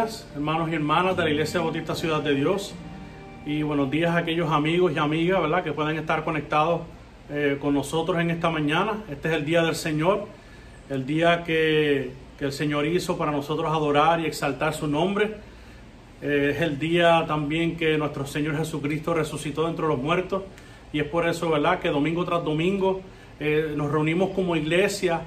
Hermanos y hermanas de la Iglesia Bautista Ciudad de Dios. Y buenos días a aquellos amigos y amigas, ¿verdad?, que pueden estar conectados eh, con nosotros en esta mañana. Este es el día del Señor, el día que, el Señor hizo para nosotros adorar y exaltar su nombre. Eh, es el día también que nuestro Señor Jesucristo resucitó dentro de los muertos. Y es por eso, ¿verdad?, que domingo tras domingo eh, nos reunimos como iglesia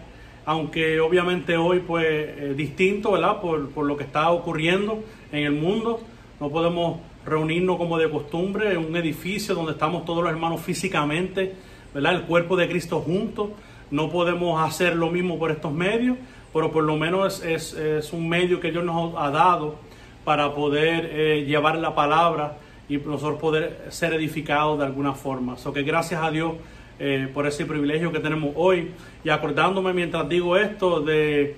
aunque obviamente hoy pues eh, distinto, ¿verdad? Por, por, lo que está ocurriendo en el mundo. No podemos reunirnos como de costumbre en un edificio donde estamos todos los hermanos físicamente, ¿verdad? El cuerpo de Cristo juntos. No podemos hacer lo mismo por estos medios, pero por lo menos es, es, es un medio que Dios nos ha dado para poder eh, llevar la palabra y nosotros poder ser edificados de alguna forma. So que gracias a Dios eh, por ese privilegio que tenemos hoy. Y acordándome mientras digo esto de,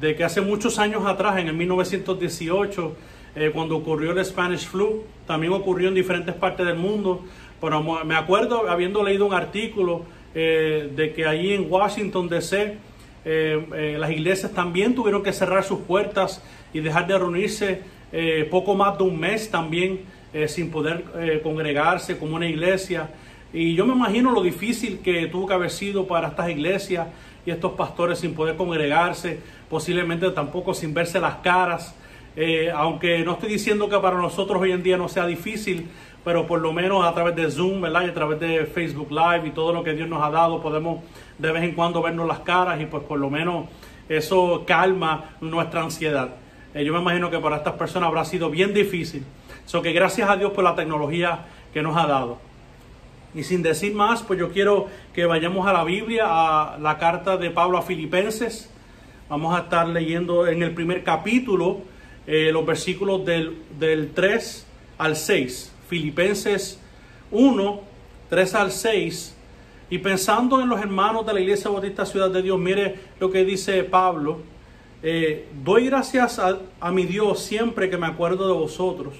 de que hace muchos años atrás, en el 1918, eh, cuando ocurrió el Spanish Flu, también ocurrió en diferentes partes del mundo. Pero me acuerdo habiendo leído un artículo eh, de que allí en Washington DC eh, las iglesias también tuvieron que cerrar sus puertas y dejar de reunirse poco más de un mes también sin poder congregarse como una iglesia. Y yo me imagino lo difícil que tuvo que haber sido para estas iglesias y estos pastores sin poder congregarse, posiblemente tampoco sin verse las caras. Eh, aunque no estoy diciendo que para nosotros hoy en día no sea difícil, pero por lo menos a través de Zoom, ¿verdad? Y a través de Facebook Live y todo lo que Dios nos ha dado, podemos de vez en cuando vernos las caras y pues por lo menos eso calma nuestra ansiedad. Eh, yo me imagino que para estas personas habrá sido bien difícil. So que gracias a Dios por la tecnología que nos ha dado. Y sin decir más, pues yo quiero que vayamos a la Biblia, a la carta de Pablo a Filipenses. Vamos a estar leyendo en el primer capítulo eh, los versículos del, del 3 al 6. Filipenses 1, 3 al 6. Y pensando en los hermanos de la Iglesia Bautista Ciudad de Dios, mire lo que dice Pablo. Eh, doy gracias a, a mi Dios siempre que me acuerdo de vosotros.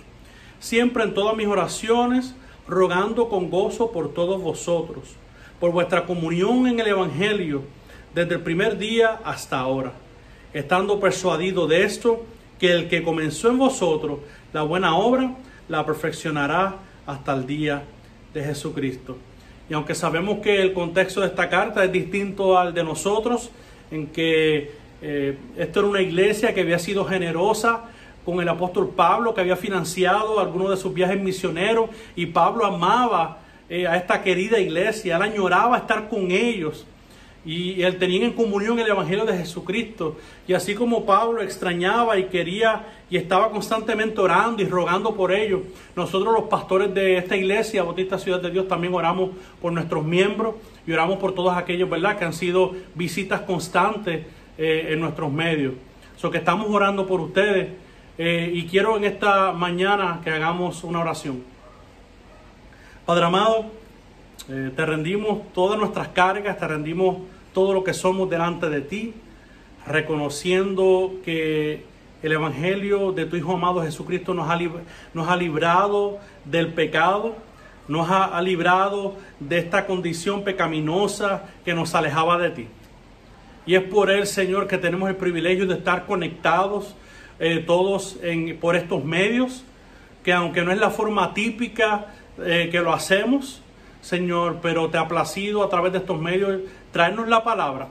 Siempre en todas mis oraciones rogando con gozo por todos vosotros, por vuestra comunión en el Evangelio, desde el primer día hasta ahora, estando persuadido de esto, que el que comenzó en vosotros la buena obra, la perfeccionará hasta el día de Jesucristo. Y aunque sabemos que el contexto de esta carta es distinto al de nosotros, en que eh, esto era una iglesia que había sido generosa, con el apóstol Pablo que había financiado algunos de sus viajes misioneros y Pablo amaba eh, a esta querida iglesia, él añoraba estar con ellos y él tenía en comunión el Evangelio de Jesucristo. Y así como Pablo extrañaba y quería y estaba constantemente orando y rogando por ellos, nosotros los pastores de esta iglesia, Bautista Ciudad de Dios, también oramos por nuestros miembros y oramos por todos aquellos, ¿verdad?, que han sido visitas constantes eh, en nuestros medios. So que estamos orando por ustedes eh, y quiero en esta mañana que hagamos una oración. Padre amado, eh, te rendimos todas nuestras cargas, te rendimos todo lo que somos delante de ti, reconociendo que el Evangelio de tu Hijo amado Jesucristo nos ha, nos ha librado del pecado, nos ha, ha librado de esta condición pecaminosa que nos alejaba de ti. Y es por Él, Señor, que tenemos el privilegio de estar conectados eh, todos en, por estos medios, que aunque no es la forma típica eh, que lo hacemos, Señor, pero te ha placido a través de estos medios traernos la palabra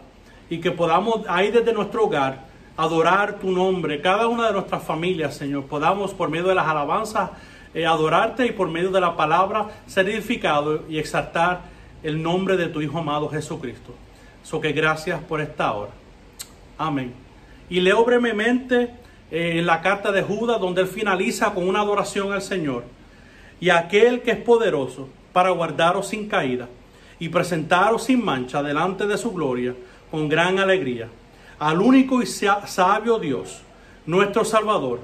y que podamos ahí desde nuestro hogar adorar tu nombre, cada una de nuestras familias, Señor, podamos por medio de las alabanzas eh, adorarte y por medio de la palabra ser edificados y exaltar el nombre de tu Hijo amado Jesucristo. So que gracias por esta hora. Amén. Y leo brevemente eh, en la carta de Judas, donde él finaliza con una adoración al Señor. Y aquel que es poderoso para guardaros sin caída y presentaros sin mancha delante de su gloria con gran alegría. Al único y sabio Dios, nuestro Salvador,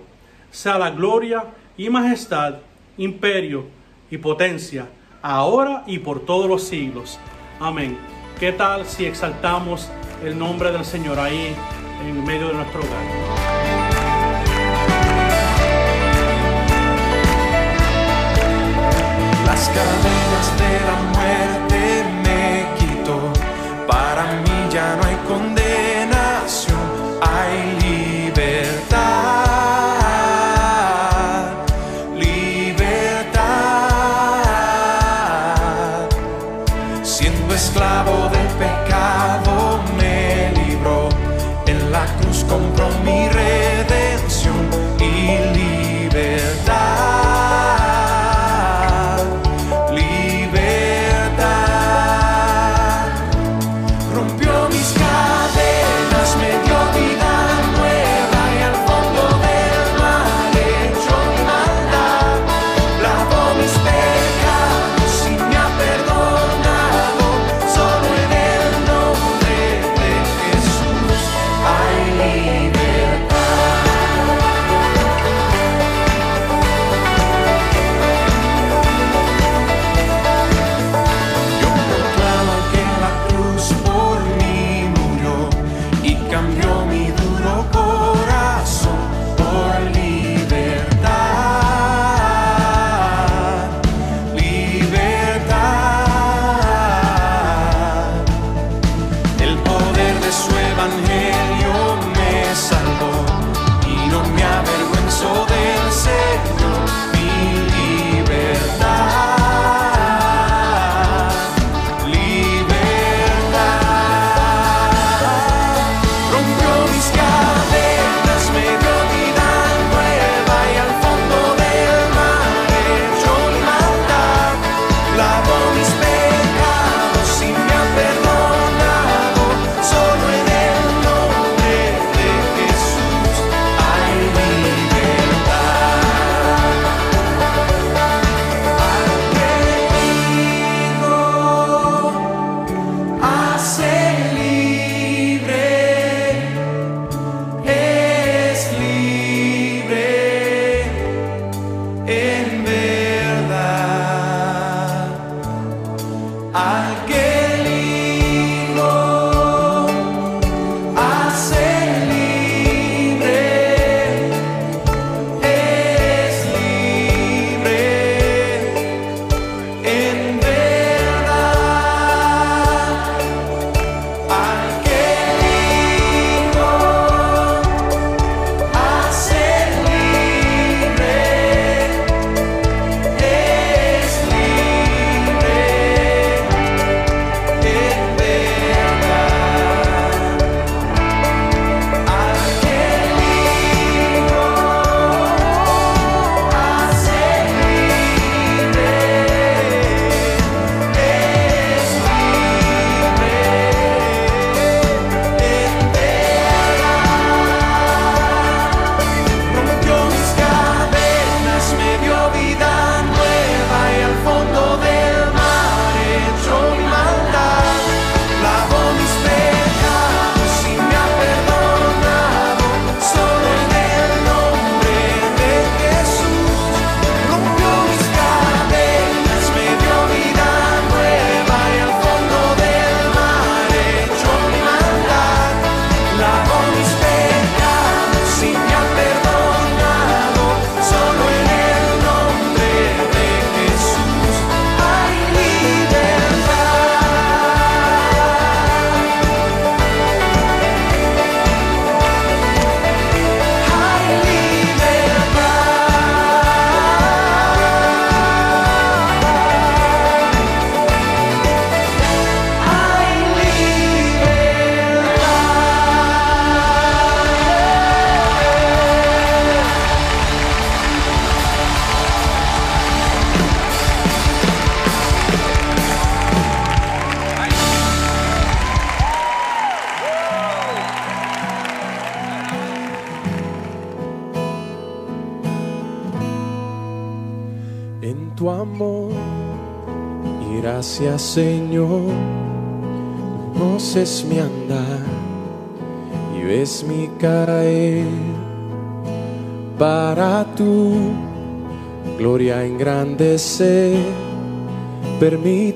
sea la gloria y majestad, imperio y potencia, ahora y por todos los siglos. Amén. ¿Qué tal si exaltamos el nombre del Señor ahí en medio de nuestro hogar? Las cadenas de la muerte me quitó. Para mí ya no hay condenación,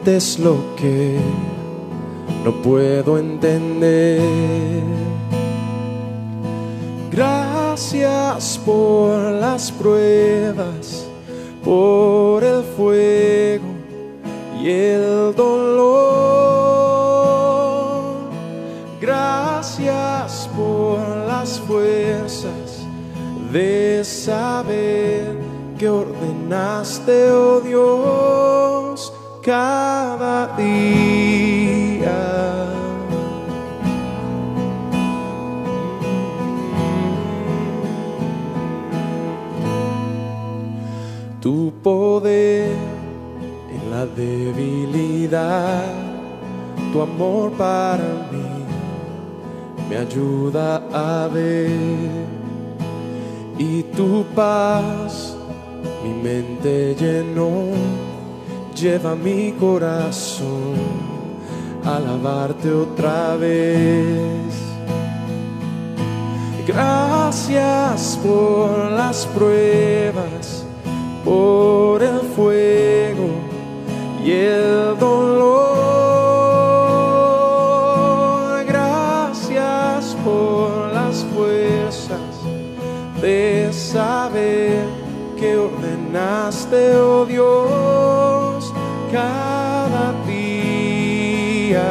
es lo que no puedo entender. Gracias por las pruebas para mí me ayuda a ver y tu paz mi mente llenó, lleva mi corazón a alabarte otra vez. Gracias por las pruebas, por el fuego y el dolor Dios, cada día.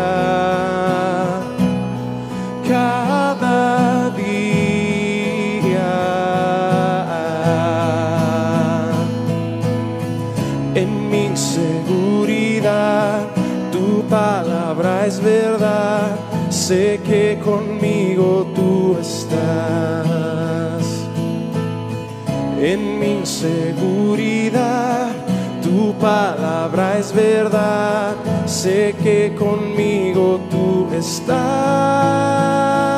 Cada día en mi inseguridad, tu palabra es verdad, sé que conmigo tú estás. En mi inseguridad, es verdad, sé que conmigo tú estás.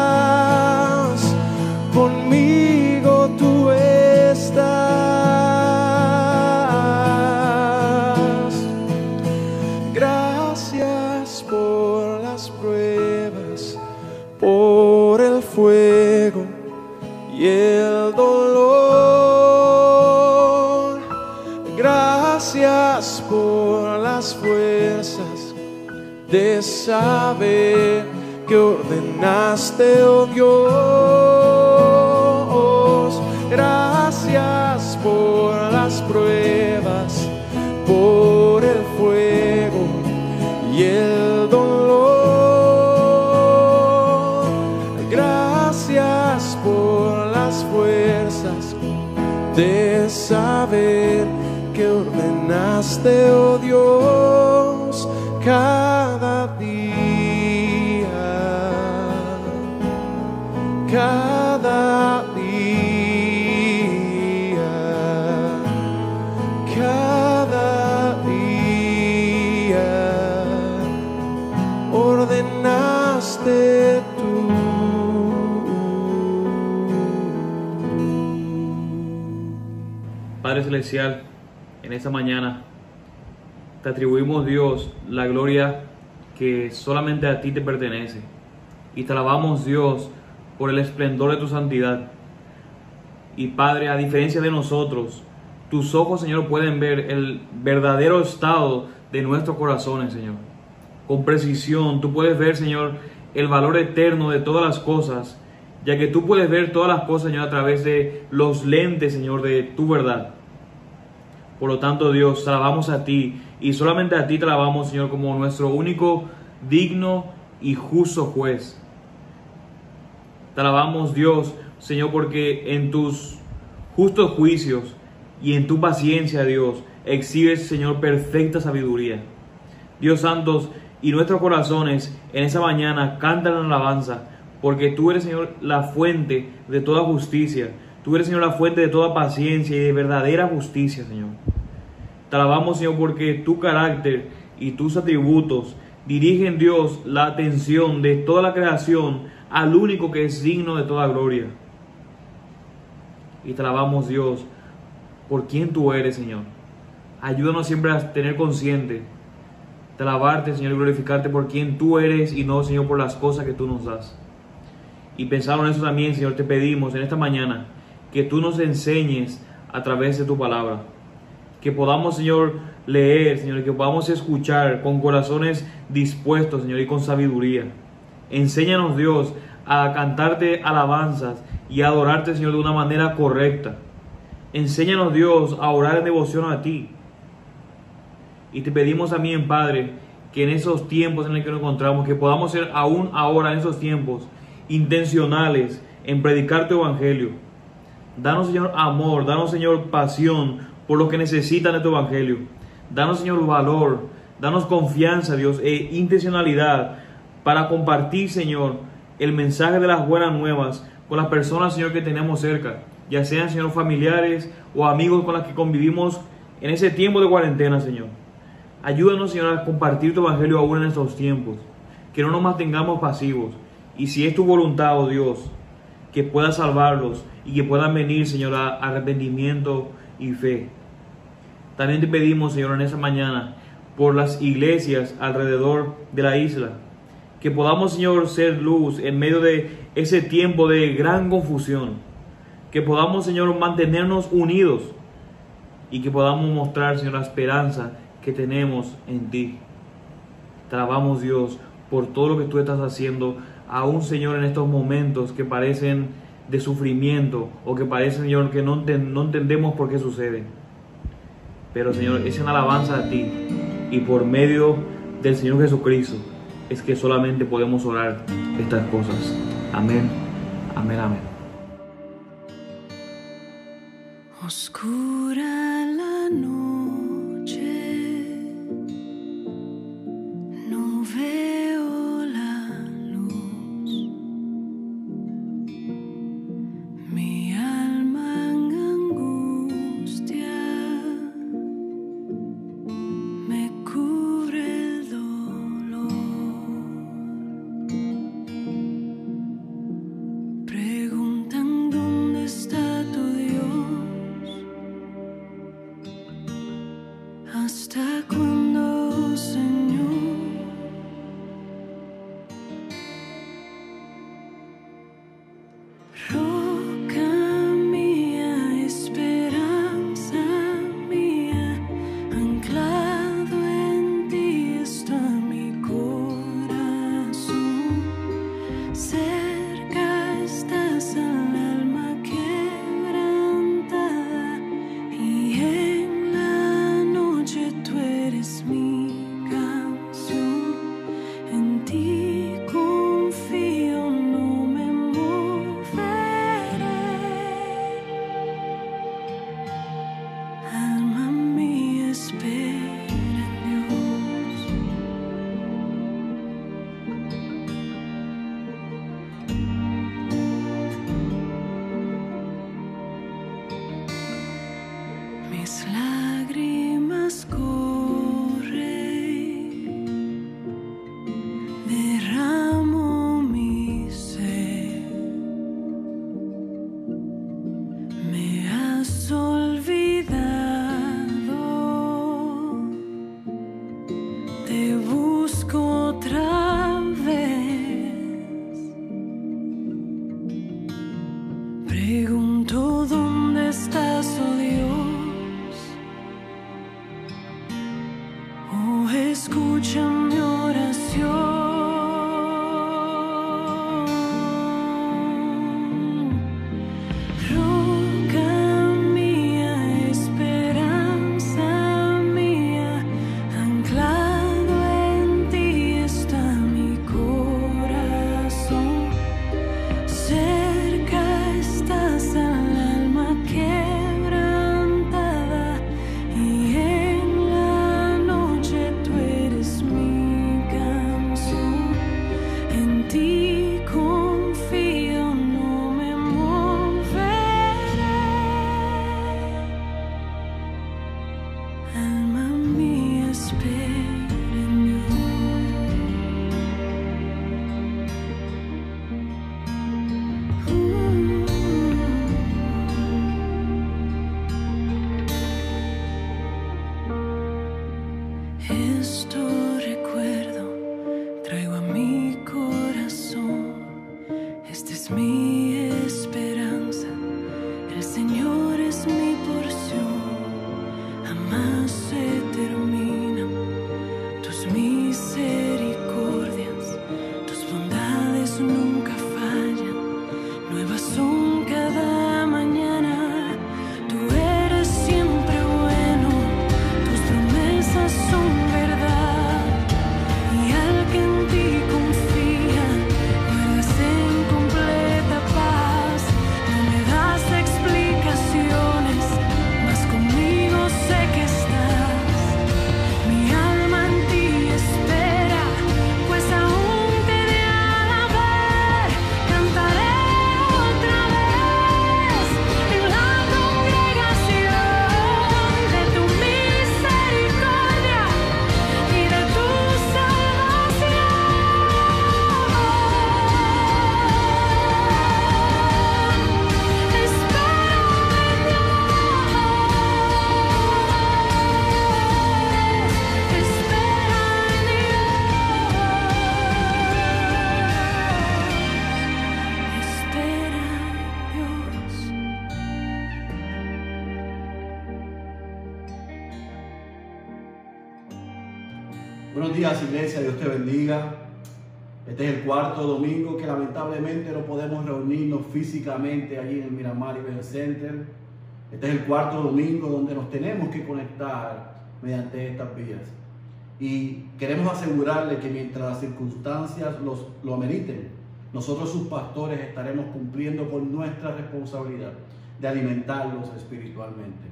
De saber que ordenaste, oh Dios. Gracias por las pruebas, por el fuego y el dolor. Gracias por las fuerzas de saber que ordenaste, oh Dios, En esta mañana te atribuimos, Dios, la gloria que solamente a ti te pertenece. Y te alabamos, Dios, por el esplendor de tu santidad. Y Padre, a diferencia de nosotros, tus ojos, Señor, pueden ver el verdadero estado de nuestros corazones, Señor. Con precisión, tú puedes ver, Señor, el valor eterno de todas las cosas, ya que tú puedes ver todas las cosas, Señor, a través de los lentes, Señor, de tu verdad. Por lo tanto, Dios, te alabamos a ti y solamente a ti te alabamos, Señor, como nuestro único digno y justo juez. Te alabamos, Dios, Señor, porque en tus justos juicios y en tu paciencia, Dios, exhibes, Señor, perfecta sabiduría. Dios santos, y nuestros corazones en esa mañana cantan alabanza, porque tú eres, Señor, la fuente de toda justicia. Tú eres, Señor, la fuente de toda paciencia y de verdadera justicia, Señor. Te alabamos, Señor, porque tu carácter y tus atributos dirigen, Dios, la atención de toda la creación al único que es digno de toda gloria. Y te alabamos, Dios, por quien tú eres, Señor. Ayúdanos siempre a tener consciente de alabarte, Señor, y glorificarte por quien tú eres y no, Señor, por las cosas que tú nos das. Y pensando en eso también, Señor, te pedimos en esta mañana que tú nos enseñes a través de tu palabra. Que podamos, Señor, leer, Señor, que podamos escuchar con corazones dispuestos, Señor, y con sabiduría. Enséñanos, Dios, a cantarte alabanzas y a adorarte, Señor, de una manera correcta. Enséñanos, Dios, a orar en devoción a ti. Y te pedimos también, Padre, que en esos tiempos en los que nos encontramos, que podamos ser aún ahora en esos tiempos intencionales en predicar tu evangelio. Danos, Señor, amor, danos, Señor, pasión por los que necesitan de tu evangelio. Danos, Señor, valor, danos confianza, Dios, e intencionalidad para compartir, Señor, el mensaje de las buenas nuevas con las personas, Señor, que tenemos cerca, ya sean, Señor, familiares o amigos con las que convivimos en ese tiempo de cuarentena, Señor. Ayúdanos, Señor, a compartir tu evangelio aún en estos tiempos. Que no nos mantengamos pasivos. Y si es tu voluntad, oh Dios, que puedas salvarlos y que puedan venir, Señor, a arrepentimiento y fe. También te pedimos, Señor, en esa mañana, por las iglesias alrededor de la isla, que podamos, Señor, ser luz en medio de ese tiempo de gran confusión, que podamos, Señor, mantenernos unidos y que podamos mostrar, Señor, la esperanza que tenemos en ti. Te alabamos, Dios, por todo lo que tú estás haciendo, aún, Señor, en estos momentos que parecen de sufrimiento o que parecen, Señor, que no, entendemos por qué suceden. Pero, Señor, es en alabanza a ti y por medio del Señor Jesucristo es que solamente podemos orar estas cosas. Amén, amén, amén. Cuarto domingo que lamentablemente no podemos reunirnos físicamente allí en el Miramar Event Center. Este es el cuarto domingo donde nos tenemos que conectar mediante estas vías. Y queremos asegurarle que mientras las circunstancias los, lo ameriten, nosotros sus pastores estaremos cumpliendo con nuestra responsabilidad de alimentarlos espiritualmente.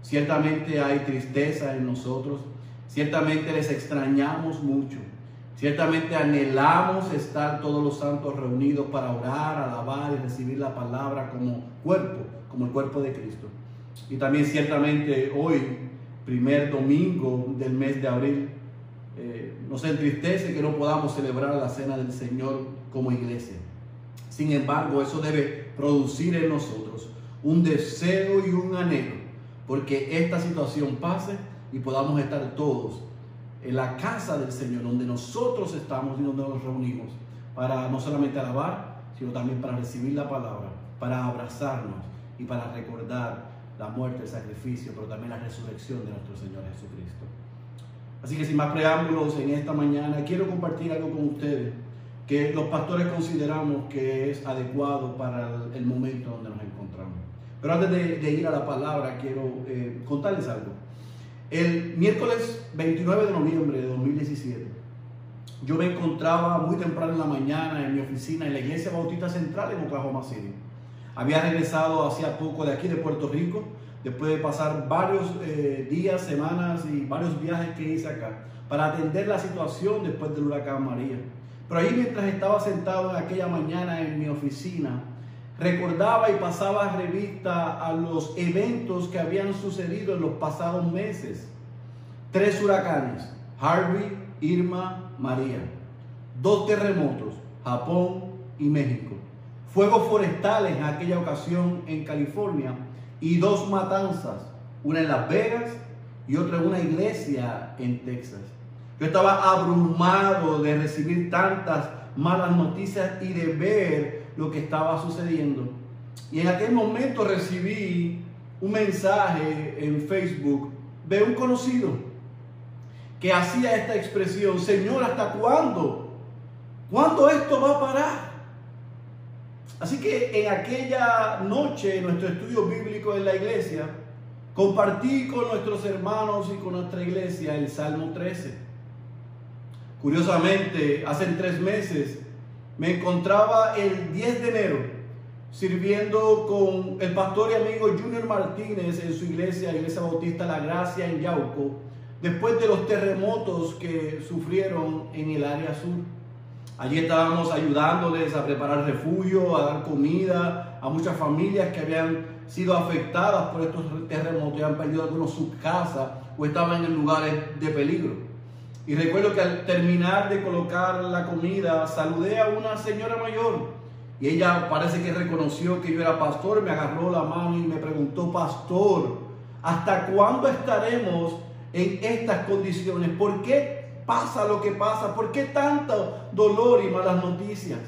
Ciertamente hay tristeza en nosotros, ciertamente les extrañamos mucho, ciertamente anhelamos estar todos los santos reunidos para orar, alabar y recibir la palabra como cuerpo, como el cuerpo de Cristo. Y también ciertamente hoy, primer domingo del mes de abril, eh, nos entristece que no podamos celebrar la cena del Señor como iglesia. Sin embargo, eso debe producir en nosotros un deseo y un anhelo porque esta situación pase y podamos estar todos en la casa del Señor, donde nosotros estamos y donde nos reunimos, para no solamente alabar, sino también para recibir la palabra, para abrazarnos y para recordar la muerte, el sacrificio, pero también la resurrección de nuestro Señor Jesucristo. Así que sin más preámbulos, en esta mañana quiero compartir algo con ustedes que los pastores consideramos que es adecuado para el momento donde nos encontramos. Pero antes de, ir a la palabra, quiero eh, contarles algo. El miércoles 29 de noviembre de 2017, yo me encontraba muy temprano en la mañana en mi oficina en la Iglesia Bautista Central en Oklahoma City. Había regresado hacía poco de aquí, de Puerto Rico, después de pasar varios eh, días, semanas y varios viajes que hice acá, para atender la situación después del huracán María. Pero ahí mientras estaba sentado en aquella mañana en mi oficina, recordaba y pasaba revista a los eventos que habían sucedido en los pasados meses. Tres huracanes, Harvey, Irma, María. Dos terremotos, Japón y México. Fuegos forestales en aquella ocasión en California y dos matanzas, una en Las Vegas y otra en una iglesia en Texas. Yo estaba abrumado de recibir tantas malas noticias y de ver lo que estaba sucediendo. Y en aquel momento recibí un mensaje en Facebook de un conocido que hacía esta expresión, Señor, ¿hasta cuándo? ¿Cuándo esto va a parar? Así que en aquella noche, en nuestro estudio bíblico en la iglesia, compartí con nuestros hermanos y con nuestra iglesia el Salmo 13. Curiosamente, hace tres meses me encontraba el 10 de enero sirviendo con el pastor y amigo Junior Martínez en su iglesia, Iglesia Bautista La Gracia en Yauco, después de los terremotos que sufrieron en el área sur. Allí estábamos ayudándoles a preparar refugio, a dar comida a muchas familias que habían sido afectadas por estos terremotos y han perdido algunos sus casas o estaban en lugares de peligro. Y recuerdo que al terminar de colocar la comida, saludé a una señora mayor. Y ella parece que reconoció que yo era pastor, me agarró la mano y me preguntó, pastor, ¿hasta cuándo estaremos en estas condiciones? ¿Por qué pasa lo que pasa? ¿Por qué tanto dolor y malas noticias?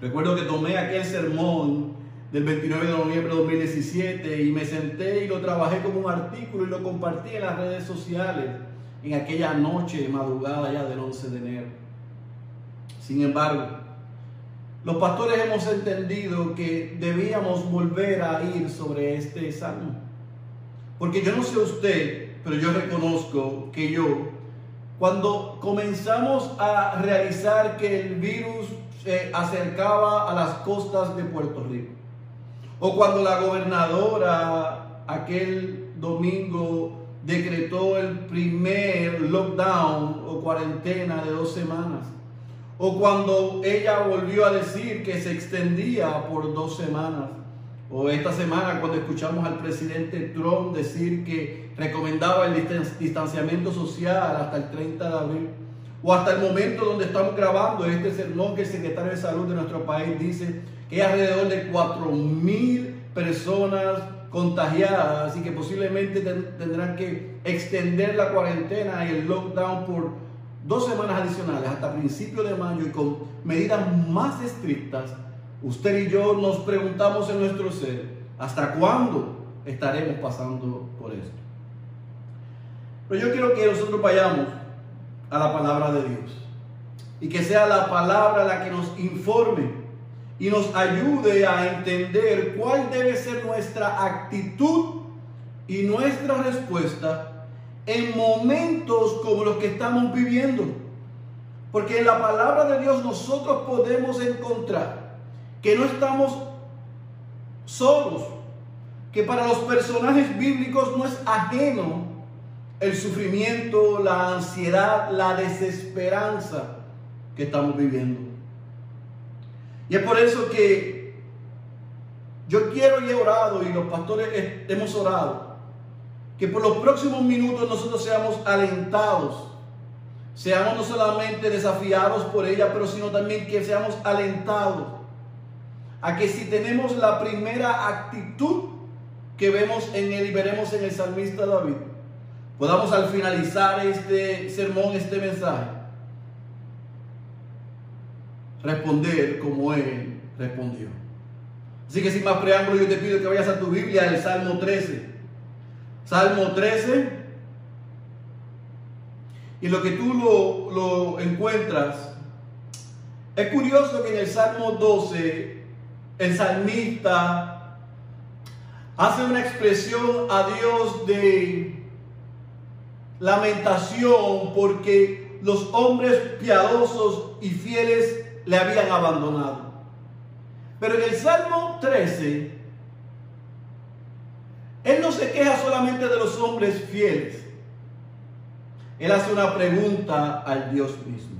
Recuerdo que tomé aquel sermón del 29 de noviembre de 2017 y me senté y lo trabajé como un artículo y lo compartí en las redes sociales en aquella noche madrugada ya del 11 de enero. Sin embargo, los pastores hemos entendido que debíamos volver a ir sobre este salmo. Porque yo no sé usted, pero yo reconozco que yo, cuando comenzamos a realizar que el virus se acercaba a las costas de Puerto Rico, o cuando la gobernadora aquel domingo decretó el primer lockdown o cuarentena de dos semanas. O cuando ella volvió a decir que se extendía por dos semanas. O esta semana cuando escuchamos al presidente Trump decir que recomendaba el distanciamiento social hasta el 30 de abril. O hasta el momento donde estamos grabando este sermón que el secretario de salud de nuestro país dice que alrededor de 4 mil personas contagiadas y que posiblemente tendrán que extender la cuarentena y el lockdown por dos semanas adicionales hasta principios de mayo y con medidas más estrictas, usted y yo nos preguntamos en nuestro ser, ¿hasta cuándo estaremos pasando por esto? Pero yo quiero que nosotros vayamos a la palabra de Dios. Y que sea la palabra la que nos informe y nos ayude a entender cuál debe ser nuestra actitud y nuestra respuesta en momentos como los que estamos viviendo. Porque en la palabra de Dios nosotros podemos encontrar que no estamos solos, que para los personajes bíblicos no es ajeno el sufrimiento, la ansiedad, la desesperanza que estamos viviendo. Y es por eso que yo quiero y he orado y los pastores hemos orado, que por los próximos minutos nosotros seamos alentados, seamos no solamente desafiados por ella, pero sino también que seamos alentados a que si tenemos la primera actitud que vemos en él y veremos en el salmista David, podamos al finalizar este sermón, este mensaje, responder como Él respondió. Así que sin más preámbulo, yo te pido que vayas a tu Biblia, el Salmo 13. Salmo 13. Y lo que tú lo, lo encuentras, es curioso que en el Salmo 12, el salmista hace una expresión a Dios de lamentación porque los hombres piadosos y fieles le habían abandonado. Pero en el Salmo 13, Él no se queja solamente de los hombres fieles. Él hace una pregunta al Dios mismo.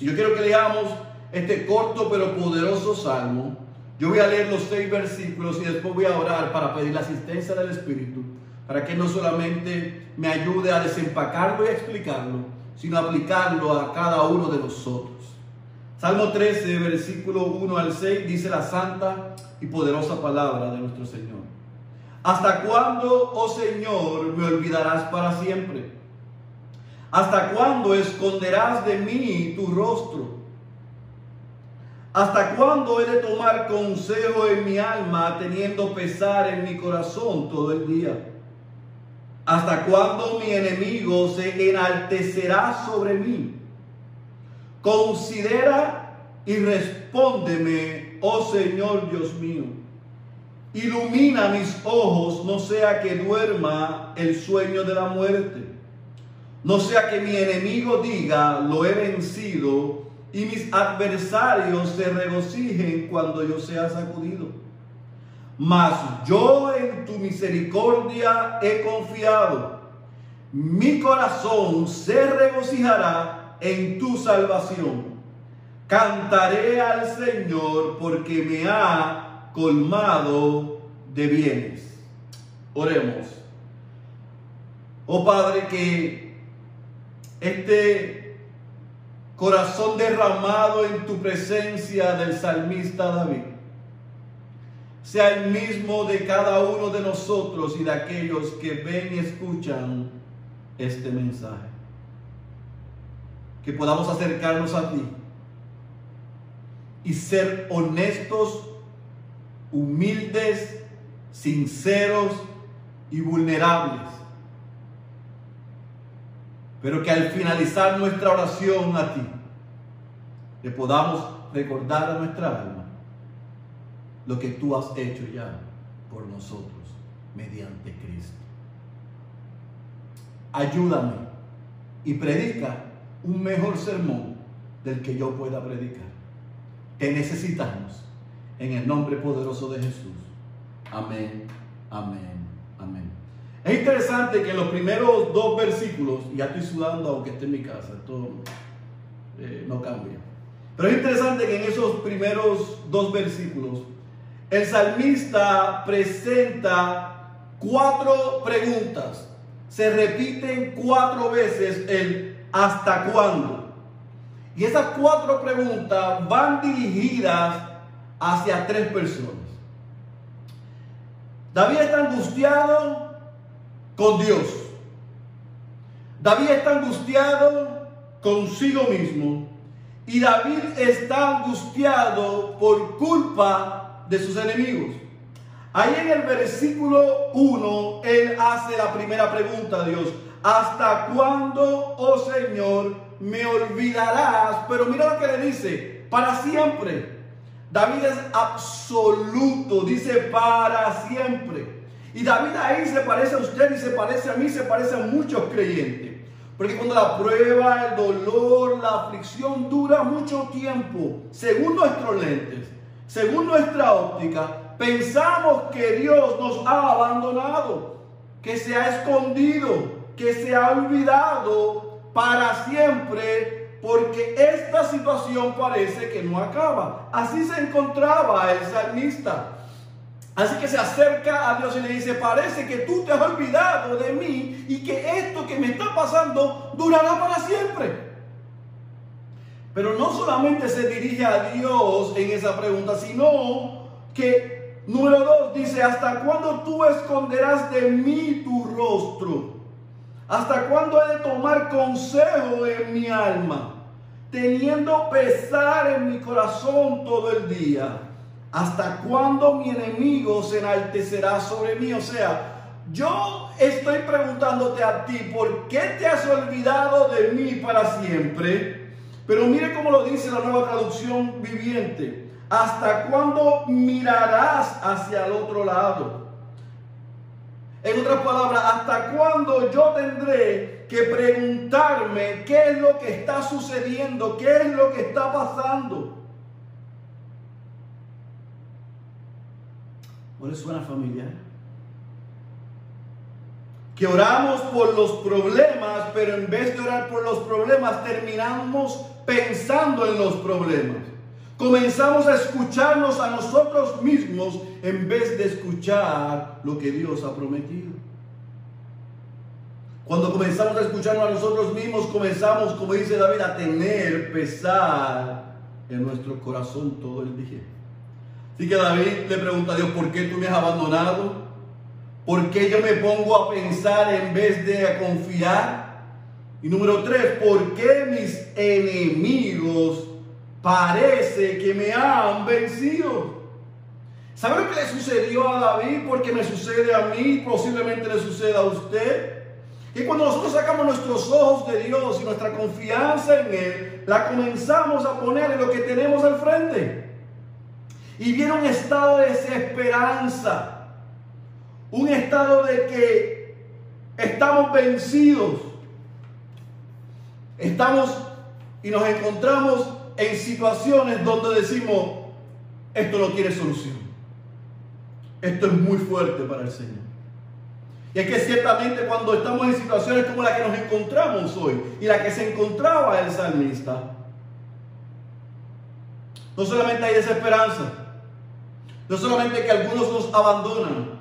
Y yo quiero que leamos este corto pero poderoso salmo. Yo voy a leer los seis versículos y después voy a orar para pedir la asistencia del Espíritu, para que no solamente me ayude a desempacarlo y a explicarlo, sino aplicarlo a cada uno de nosotros. Salmo 13, versículo 1 al 6, dice la santa y poderosa palabra de nuestro Señor. ¿Hasta cuándo, oh Señor, me olvidarás para siempre? ¿Hasta cuándo esconderás de mí tu rostro? ¿Hasta cuándo he de tomar consejo en mi alma, teniendo pesar en mi corazón todo el día? ¿Hasta cuándo mi enemigo se enaltecerá sobre mí? Considera y respóndeme, oh Señor Dios mío. Ilumina mis ojos, no sea que duerma el sueño de la muerte. No sea que mi enemigo diga, lo he vencido, y mis adversarios se regocijen cuando yo sea sacudido. Mas yo en tu misericordia he confiado. Mi corazón se regocijará en tu salvación. Cantaré al Señor porque me ha colmado de bienes. Oremos. Oh Padre, que este corazón derramado en tu presencia del salmista David sea el mismo de cada uno de nosotros y de aquellos que ven y escuchan este mensaje que podamos acercarnos a ti y ser honestos, humildes, sinceros y vulnerables. Pero que al finalizar nuestra oración a ti, le podamos recordar a nuestra alma lo que tú has hecho ya por nosotros mediante Cristo. Ayúdame y predica un mejor sermón del que yo pueda predicar. Te necesitamos en el nombre poderoso de Jesús. Amén, amén, amén. Es interesante que en los primeros dos versículos, ya estoy sudando aunque esté en mi casa, esto eh, no cambia. Pero es interesante que en esos primeros dos versículos, el salmista presenta cuatro preguntas. Se repiten cuatro veces el ¿Hasta cuándo? Y esas cuatro preguntas van dirigidas hacia tres personas. David está angustiado con Dios. David está angustiado consigo mismo. Y David está angustiado por culpa de sus enemigos. Ahí en el versículo 1, él hace la primera pregunta a Dios. ¿Hasta cuándo, oh Señor, me olvidarás. Pero mira lo que le dice, para siempre. David es absoluto, dice para siempre. Y David ahí se parece a usted y se parece a mí, se parece a muchos creyentes. Porque cuando la prueba, el dolor, la aflicción dura mucho tiempo, según nuestros lentes, según nuestra óptica, pensamos que Dios nos ha abandonado, que se ha escondido, que se ha olvidado para siempre, porque esta situación parece que no acaba. Así se encontraba el salmista. Así que se acerca a Dios y le dice, parece que tú te has olvidado de mí y que esto que me está pasando durará para siempre. Pero no solamente se dirige a Dios en esa pregunta, sino que, número dos, dice, ¿hasta cuándo tú esconderás de mí tu rostro? ¿Hasta cuándo he de tomar consejo en mi alma? Teniendo pesar en mi corazón todo el día. ¿Hasta cuándo mi enemigo se enaltecerá sobre mí? O sea, yo estoy preguntándote a ti, ¿por qué te has olvidado de mí para siempre? Pero mire cómo lo dice la nueva traducción viviente. ¿Hasta cuándo mirarás hacia el otro lado? En otras palabras, ¿hasta cuándo yo tendré que preguntarme qué es lo que está sucediendo? ¿Qué es lo que está pasando? ¿No le suena familiar? Que oramos por los problemas, pero en vez de orar por los problemas, terminamos pensando en los problemas. Comenzamos a escucharnos a nosotros mismos en vez de escuchar lo que Dios ha prometido. Cuando comenzamos a escucharnos a nosotros mismos, comenzamos, como dice David, a tener pesar en nuestro corazón todo el día. Así que David le pregunta a Dios, ¿por qué tú me has abandonado? ¿Por qué yo me pongo a pensar en vez de a confiar? Y número tres, ¿por qué mis enemigos parece que me han vencido? ¿Sabe lo que le sucedió a David? Porque me sucede a mí, posiblemente le suceda a usted. Que cuando nosotros sacamos nuestros ojos de Dios y nuestra confianza en Él, la comenzamos a poner en lo que tenemos al frente. Y viene un estado de desesperanza, un estado de que estamos vencidos, estamos y nos encontramos en situaciones donde decimos, esto no tiene solución, esto es muy fuerte para el Señor. Y es que ciertamente cuando estamos en situaciones como la que nos encontramos hoy y la que se encontraba el salmista, no solamente hay desesperanza, no solamente que algunos nos abandonan,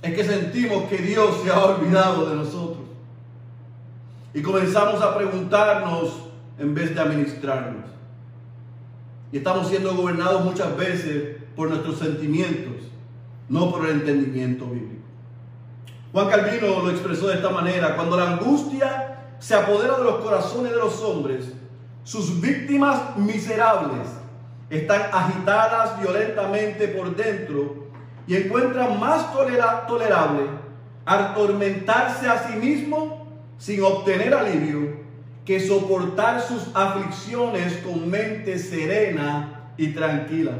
es que sentimos que Dios se ha olvidado de nosotros. Y comenzamos a preguntarnos en vez de administrarnos. Y estamos siendo gobernados muchas veces por nuestros sentimientos, no por el entendimiento bíblico. Juan Calvino lo expresó de esta manera, cuando la angustia se apodera de los corazones de los hombres, sus víctimas miserables están agitadas violentamente por dentro y encuentran más tolerable atormentarse a sí mismo sin obtener alivio que soportar sus aflicciones con mente serena y tranquila.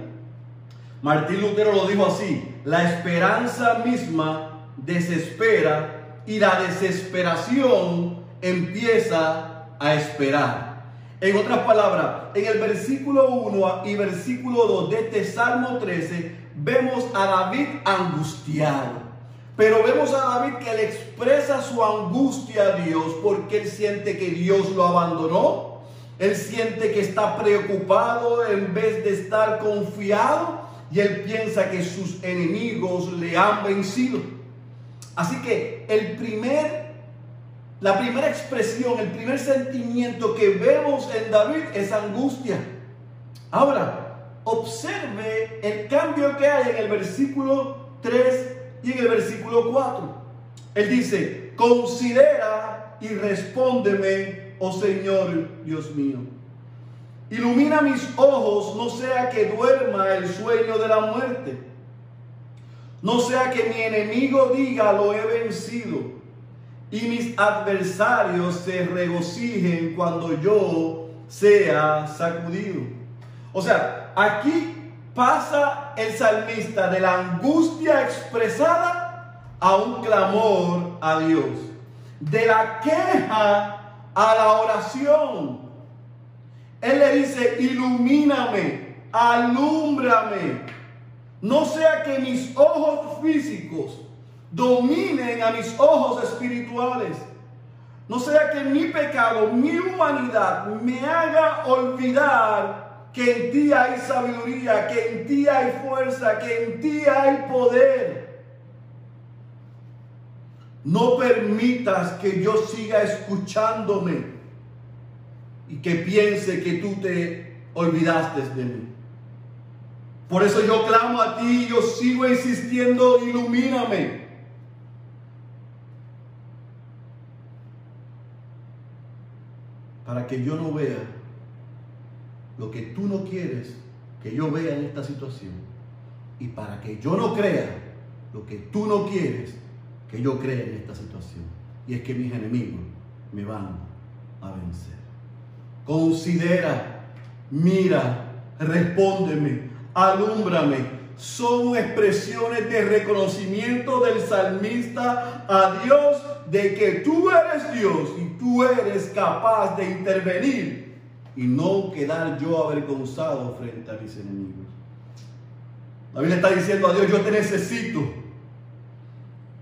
Martín Lutero lo dijo así, la esperanza misma desespera y la desesperación empieza a esperar. En otras palabras, en el versículo 1 y versículo 2 de este Salmo 13, vemos a David angustiado. Pero vemos a David que le expresa su angustia a Dios porque él siente que Dios lo abandonó. Él siente que está preocupado en vez de estar confiado. Y él piensa que sus enemigos le han vencido. Así que el primer la primera expresión, el primer sentimiento que vemos en David es angustia. Ahora, observe el cambio que hay en el versículo 3 y en el versículo 4. Él dice, considera y respóndeme, oh Señor Dios mío. Ilumina mis ojos, no sea que duerma el sueño de la muerte. No sea que mi enemigo diga, lo he vencido y mis adversarios se regocijen cuando yo sea sacudido. O sea, aquí pasa el salmista de la angustia expresada a un clamor a Dios, de la queja a la oración. Él le dice, ilumíname, alúmbrame, no sea que mis ojos físicos dominen a mis ojos espirituales. No sea que mi pecado, mi humanidad me haga olvidar que en ti hay sabiduría, que en ti hay fuerza, que en ti hay poder. No permitas que yo siga escuchándome y que piense que tú te olvidaste de mí. Por eso yo clamo a ti, yo sigo insistiendo, ilumíname. para que yo no vea lo que tú no quieres que yo vea en esta situación y para que yo no crea lo que tú no quieres que yo crea en esta situación. Y es que mis enemigos me van a vencer. Considera, mira, respóndeme, alúmbrame, son expresiones de reconocimiento del salmista a Dios de que tú eres Dios y tú eres capaz de intervenir y no quedar yo avergonzado frente a mis enemigos. La Biblia está diciendo a Dios, yo te necesito.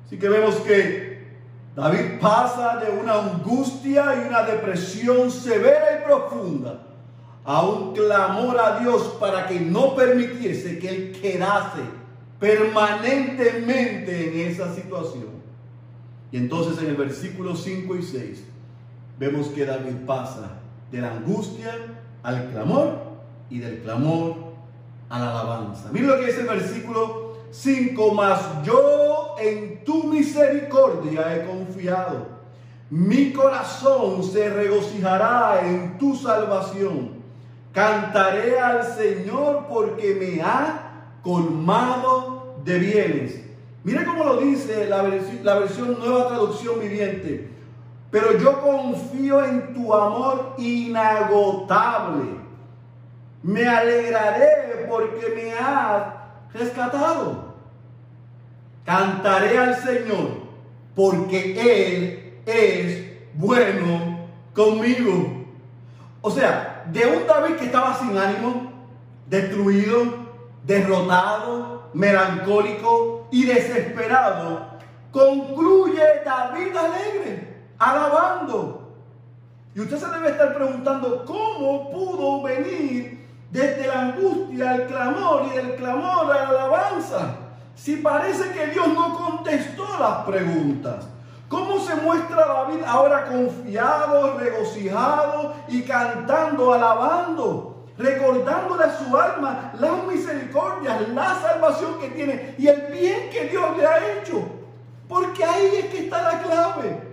Así que vemos que David pasa de una angustia y una depresión severa y profunda a un clamor a Dios para que no permitiese que él quedase permanentemente en esa situación. Y entonces en el versículo 5 y 6 vemos que David pasa de la angustia al clamor y del clamor a la alabanza. Mira lo que dice el versículo 5, más yo en tu misericordia he confiado. Mi corazón se regocijará en tu salvación. Cantaré al Señor porque me ha colmado de bienes. Mire cómo lo dice la la versión Nueva Traducción Viviente. Pero yo confío en tu amor inagotable. Me alegraré porque me has rescatado. Cantaré al Señor porque Él es bueno conmigo. O sea, de un David que estaba sin ánimo, destruido, derrotado, melancólico y desesperado, concluye David alegre, alabando. Y usted se debe estar preguntando cómo pudo venir desde la angustia al clamor y del clamor a la alabanza. Si parece que Dios no contestó las preguntas. ¿Cómo se muestra David ahora confiado, regocijado y cantando, alabando, recordándole a su alma las misericordias, la salvación que tiene y el bien que Dios le ha hecho? Porque ahí es que está la clave.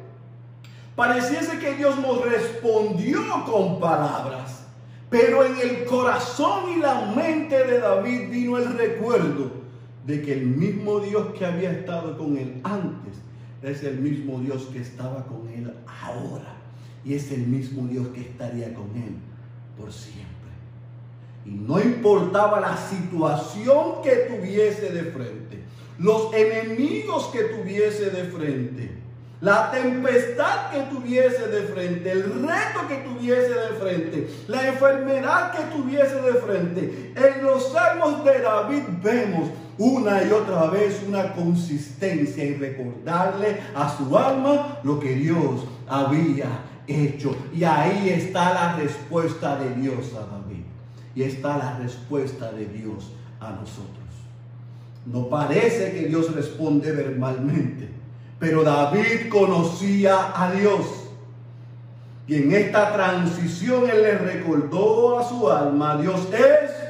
Pareciese que Dios nos respondió con palabras, pero en el corazón y la mente de David vino el recuerdo de que el mismo Dios que había estado con él antes es el mismo Dios que estaba con él ahora. Y es el mismo Dios que estaría con él por siempre. Y no importaba la situación que tuviese de frente, los enemigos que tuviese de frente, la tempestad que tuviese de frente, el reto que tuviese de frente, la enfermedad que tuviese de frente. En los salmos de David vemos una y otra vez una consistencia y recordarle a su alma lo que Dios había hecho. Y ahí está la respuesta de Dios a David. Y está la respuesta de Dios a nosotros. No parece que Dios responde verbalmente, pero David conocía a Dios. Y en esta transición él le recordó a su alma, Dios es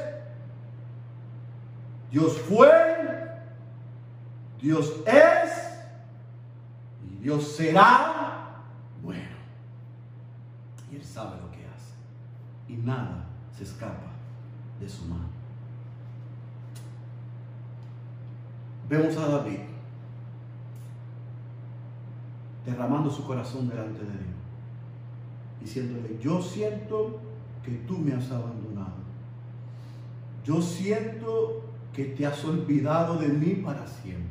Dios fue, Dios es y Dios será bueno. Y Él sabe lo que hace. Y nada se escapa de su mano. Vemos a David derramando su corazón delante de Dios. Diciéndole, yo siento que tú me has abandonado. Yo siento que te has olvidado de mí para siempre.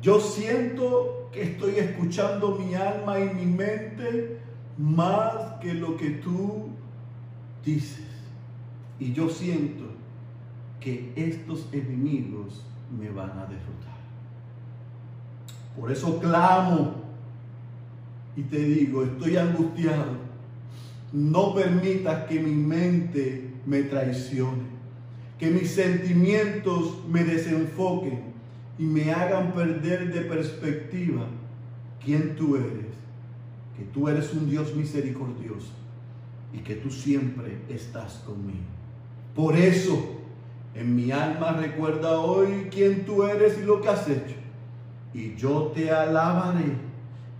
Yo siento que estoy escuchando mi alma y mi mente más que lo que tú dices. Y yo siento que estos enemigos me van a derrotar. Por eso clamo y te digo, estoy angustiado. No permitas que mi mente me traicione, que mis sentimientos me desenfoquen y me hagan perder de perspectiva quién tú eres, que tú eres un Dios misericordioso y que tú siempre estás conmigo. Por eso, en mi alma recuerda hoy quién tú eres y lo que has hecho. Y yo te alabaré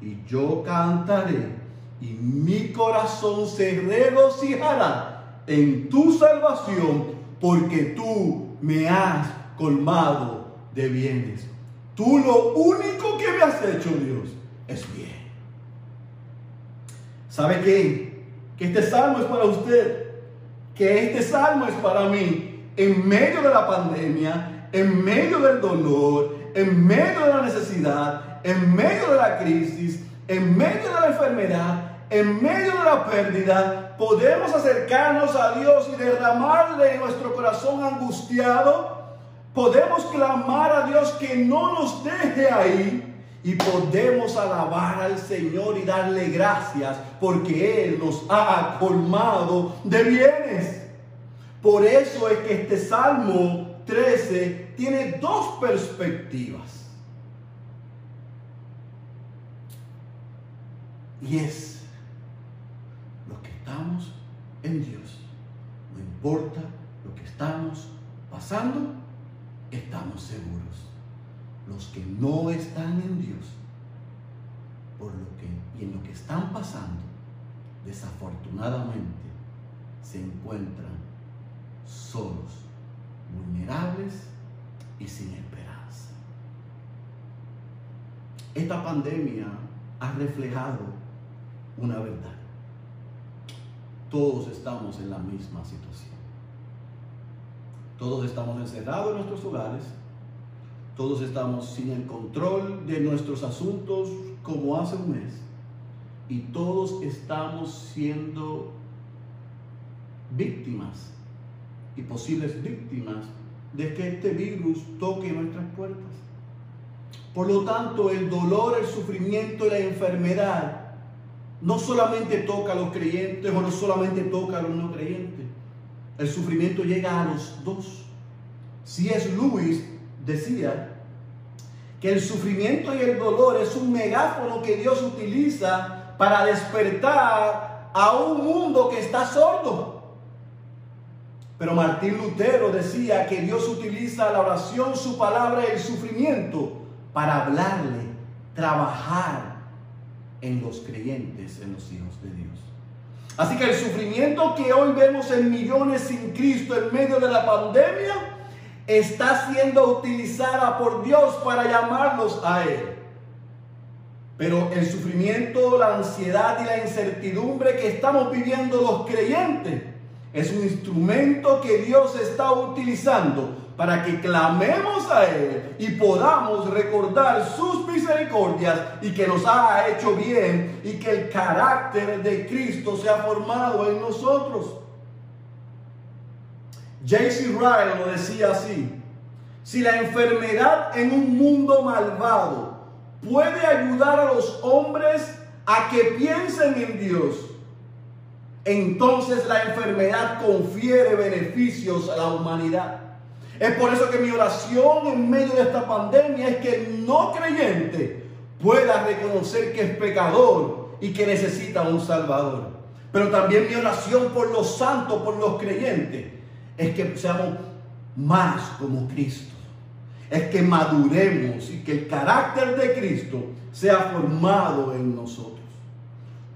y yo cantaré y mi corazón se regocijará en tu salvación porque tú me has colmado de bienes. Tú lo único que me has hecho, Dios, es bien. ¿Sabe qué? Que este salmo es para usted, que este salmo es para mí. En medio de la pandemia, en medio del dolor, en medio de la necesidad, en medio de la crisis, en medio de la enfermedad, en medio de la pérdida, podemos acercarnos a Dios y derramarle nuestro corazón angustiado. Podemos clamar a Dios que no nos deje ahí y podemos alabar al Señor y darle gracias porque Él nos ha colmado de bienes. Por eso es que este Salmo 13 tiene dos perspectivas. Y es los que estamos en Dios. No importa lo que estamos pasando, estamos seguros. Los que no están en Dios, por lo que y en lo que están pasando, desafortunadamente se encuentran solos, vulnerables y sin esperanza. Esta pandemia ha reflejado una verdad. Todos estamos en la misma situación. Todos estamos encerrados en nuestros hogares. Todos estamos sin el control de nuestros asuntos como hace un mes. Y todos estamos siendo víctimas y posibles víctimas de que este virus toque nuestras puertas. Por lo tanto, el dolor, el sufrimiento y la enfermedad no solamente toca a los creyentes o no solamente toca a los no creyentes. El sufrimiento llega a los dos. Si es Luis decía que el sufrimiento y el dolor es un megáfono que Dios utiliza para despertar a un mundo que está sordo. Pero Martín Lutero decía que Dios utiliza la oración, su palabra y el sufrimiento para hablarle, trabajar en los creyentes, en los hijos de Dios. Así que el sufrimiento que hoy vemos en millones sin Cristo en medio de la pandemia está siendo utilizada por Dios para llamarlos a Él. Pero el sufrimiento, la ansiedad y la incertidumbre que estamos viviendo los creyentes es un instrumento que Dios está utilizando para que clamemos a Él y podamos recordar sus misericordias y que nos ha hecho bien y que el carácter de Cristo se ha formado en nosotros. J.C. Ryle lo decía así, si la enfermedad en un mundo malvado puede ayudar a los hombres a que piensen en Dios, entonces la enfermedad confiere beneficios a la humanidad. Es por eso que mi oración en medio de esta pandemia es que el no creyente pueda reconocer que es pecador y que necesita un Salvador. Pero también mi oración por los santos, por los creyentes, es que seamos más como Cristo. Es que maduremos y que el carácter de Cristo sea formado en nosotros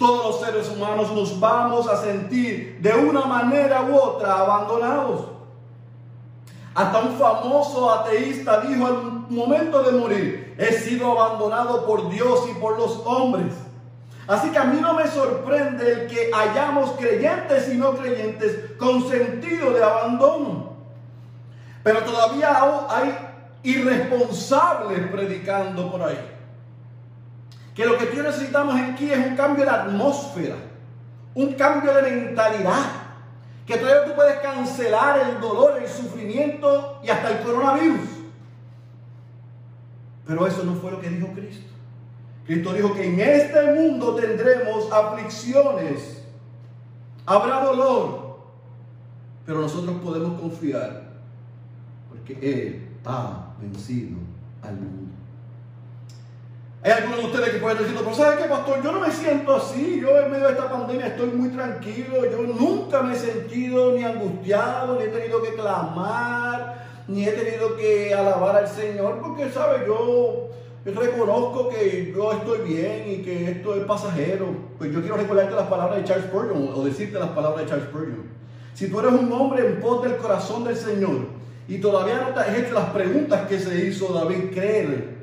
todos los seres humanos nos vamos a sentir de una manera u otra abandonados. Hasta un famoso ateísta dijo al momento de morir, he sido abandonado por Dios y por los hombres. Así que a mí no me sorprende el que hayamos creyentes y no creyentes con sentido de abandono. Pero todavía hay irresponsables predicando por ahí. Que lo que tú necesitamos aquí es un cambio de atmósfera, un cambio de mentalidad. Que todavía tú puedes cancelar el dolor, el sufrimiento y hasta el coronavirus. Pero eso no fue lo que dijo Cristo. Cristo dijo que en este mundo tendremos aflicciones, habrá dolor, pero nosotros podemos confiar porque Él ha vencido al mundo. Hay algunos de ustedes que pueden decir, pero ¿sabe qué, pastor? Yo no me siento así. Yo en medio de esta pandemia estoy muy tranquilo. Yo nunca me he sentido ni angustiado, ni he tenido que clamar, ni he tenido que alabar al Señor, porque, ¿sabe? Yo reconozco que yo estoy bien y que esto es pasajero. Pues yo quiero recordarte las palabras de Charles Spurgeon o decirte las palabras de Charles Spurgeon. Si tú eres un hombre en pos del corazón del Señor y todavía no te has hecho las preguntas que se hizo David, créele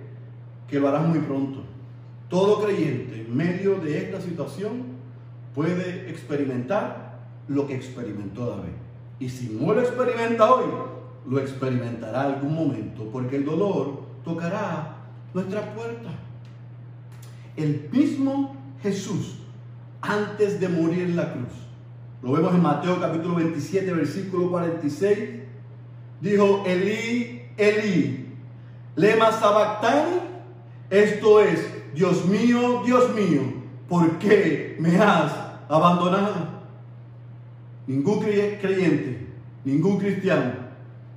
que lo harás muy pronto. Todo creyente en medio de esta situación puede experimentar lo que experimentó David. Y si no lo experimenta hoy, lo experimentará algún momento, porque el dolor tocará nuestra puerta. El mismo Jesús, antes de morir en la cruz, lo vemos en Mateo capítulo 27, versículo 46, dijo, Elí, Elí, lema sabactani, esto es, Dios mío, Dios mío, ¿por qué me has abandonado? Ningún creyente, ningún cristiano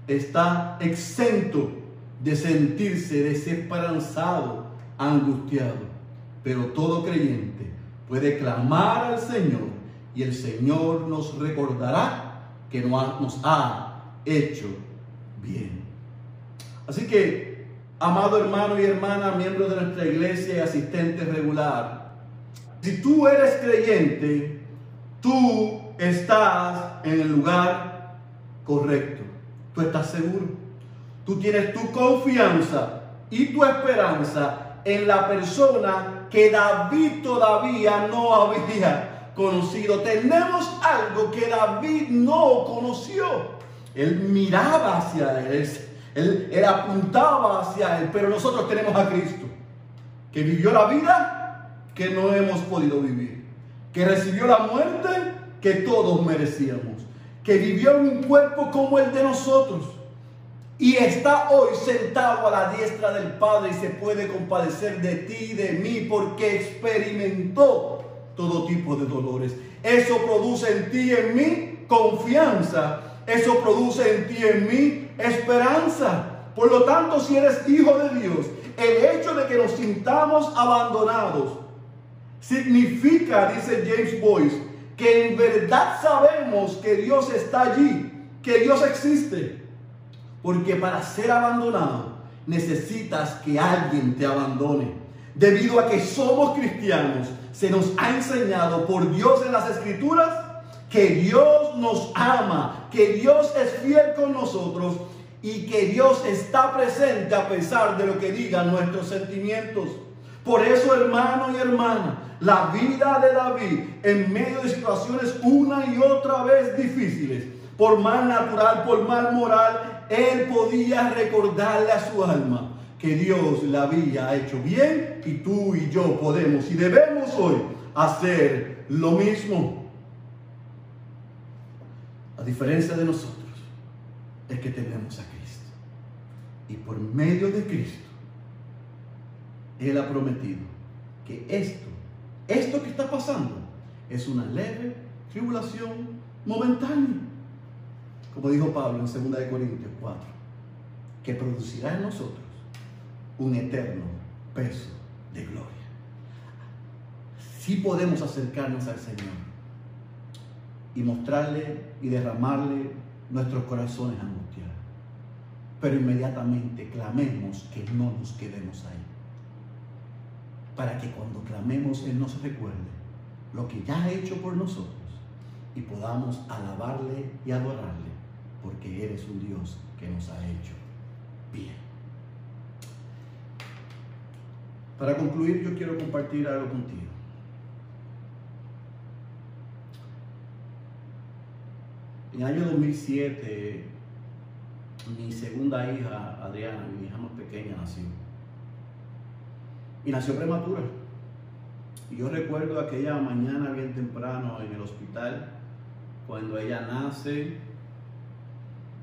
está exento de sentirse desesperanzado, angustiado. Pero todo creyente puede clamar al Señor y el Señor nos recordará que nos ha hecho bien. Así que, amado hermano y hermana, miembro de nuestra iglesia y asistente regular, si tú eres creyente, tú estás en el lugar correcto. Tú estás seguro. Tú tienes tu confianza y tu esperanza en la persona que David todavía no había conocido. Tenemos algo que David no conoció. Él miraba hacia él, él, él apuntaba hacia él, pero nosotros tenemos a Cristo, que vivió la vida que no hemos podido vivir, que recibió la muerte que todos merecíamos, que vivió en un cuerpo como el de nosotros y está hoy sentado a la diestra del Padre y se puede compadecer de ti y de mí porque experimentó todo tipo de dolores. Eso produce en ti y en mí confianza. Eso produce en ti en mí esperanza. Por lo tanto, si eres hijo de Dios, el hecho de que nos sintamos abandonados significa, dice James Boyce, que en verdad sabemos que Dios está allí, que Dios existe porque para ser abandonado necesitas que alguien te abandone. Debido a que somos cristianos, se nos ha enseñado por Dios en las escrituras que Dios nos ama, que Dios es fiel con nosotros y que Dios está presente a pesar de lo que digan nuestros sentimientos. Por eso, hermano y hermana, la vida de David en medio de situaciones una y otra vez difíciles, por mal natural, por mal moral, él podía recordarle a su alma que Dios le había hecho bien y tú y yo podemos y debemos hoy hacer lo mismo. A diferencia de nosotros, es que tenemos a Cristo. Y por medio de Cristo, Él ha prometido que esto, esto que está pasando, es una leve tribulación momentánea como dijo Pablo en 2 Corintios 4, que producirá en nosotros un eterno peso de gloria. Si podemos acercarnos al Señor y mostrarle y derramarle nuestros corazones angustiados, pero inmediatamente clamemos que no nos quedemos ahí, para que cuando clamemos Él nos recuerde lo que ya ha hecho por nosotros y podamos alabarle y adorarle porque eres un Dios que nos ha hecho bien. Para concluir, yo quiero compartir algo contigo. En el año 2007, mi segunda hija, Adriana, mi hija más pequeña, nació. Y nació prematura. Y yo recuerdo aquella mañana bien temprano en el hospital, cuando ella nace,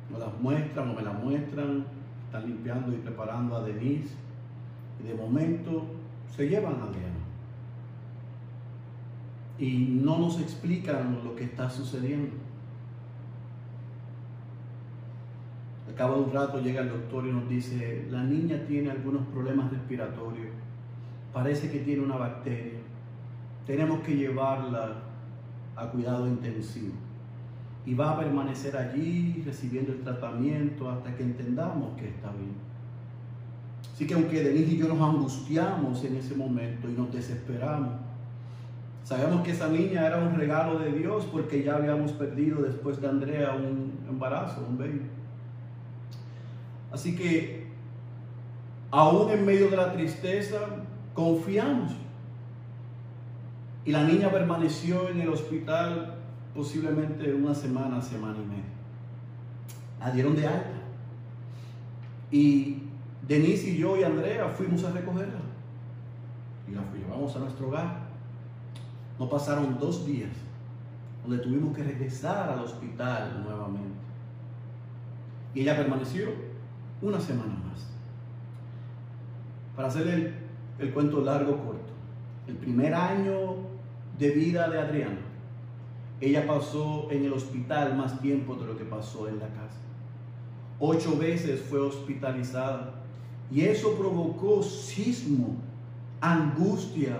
nos la muestran o me la muestran, están limpiando y preparando a Denise, y de momento se llevan a Adriana. Y no nos explican lo que está sucediendo. Al cabo de un rato llega el doctor y nos dice, la niña tiene algunos problemas respiratorios, parece que tiene una bacteria, tenemos que llevarla a cuidado intensivo y va a permanecer allí recibiendo el tratamiento hasta que entendamos que está bien. Así que aunque Denise y yo nos angustiamos en ese momento y nos desesperamos, sabemos que esa niña era un regalo de Dios porque ya habíamos perdido después de Andrea un embarazo, un bebé. Así que aún en medio de la tristeza, confiamos. Y la niña permaneció en el hospital posiblemente una semana, semana y media. La dieron de alta. Y Denise y yo y Andrea fuimos a recogerla. Y la llevamos a nuestro hogar. No pasaron dos días donde tuvimos que regresar al hospital nuevamente. Y ella permaneció una semana más. Para hacerle el, el cuento largo corto, el primer año de vida de Adriana, ella pasó en el hospital más tiempo de lo que pasó en la casa. Ocho veces fue hospitalizada y eso provocó sismo, angustia,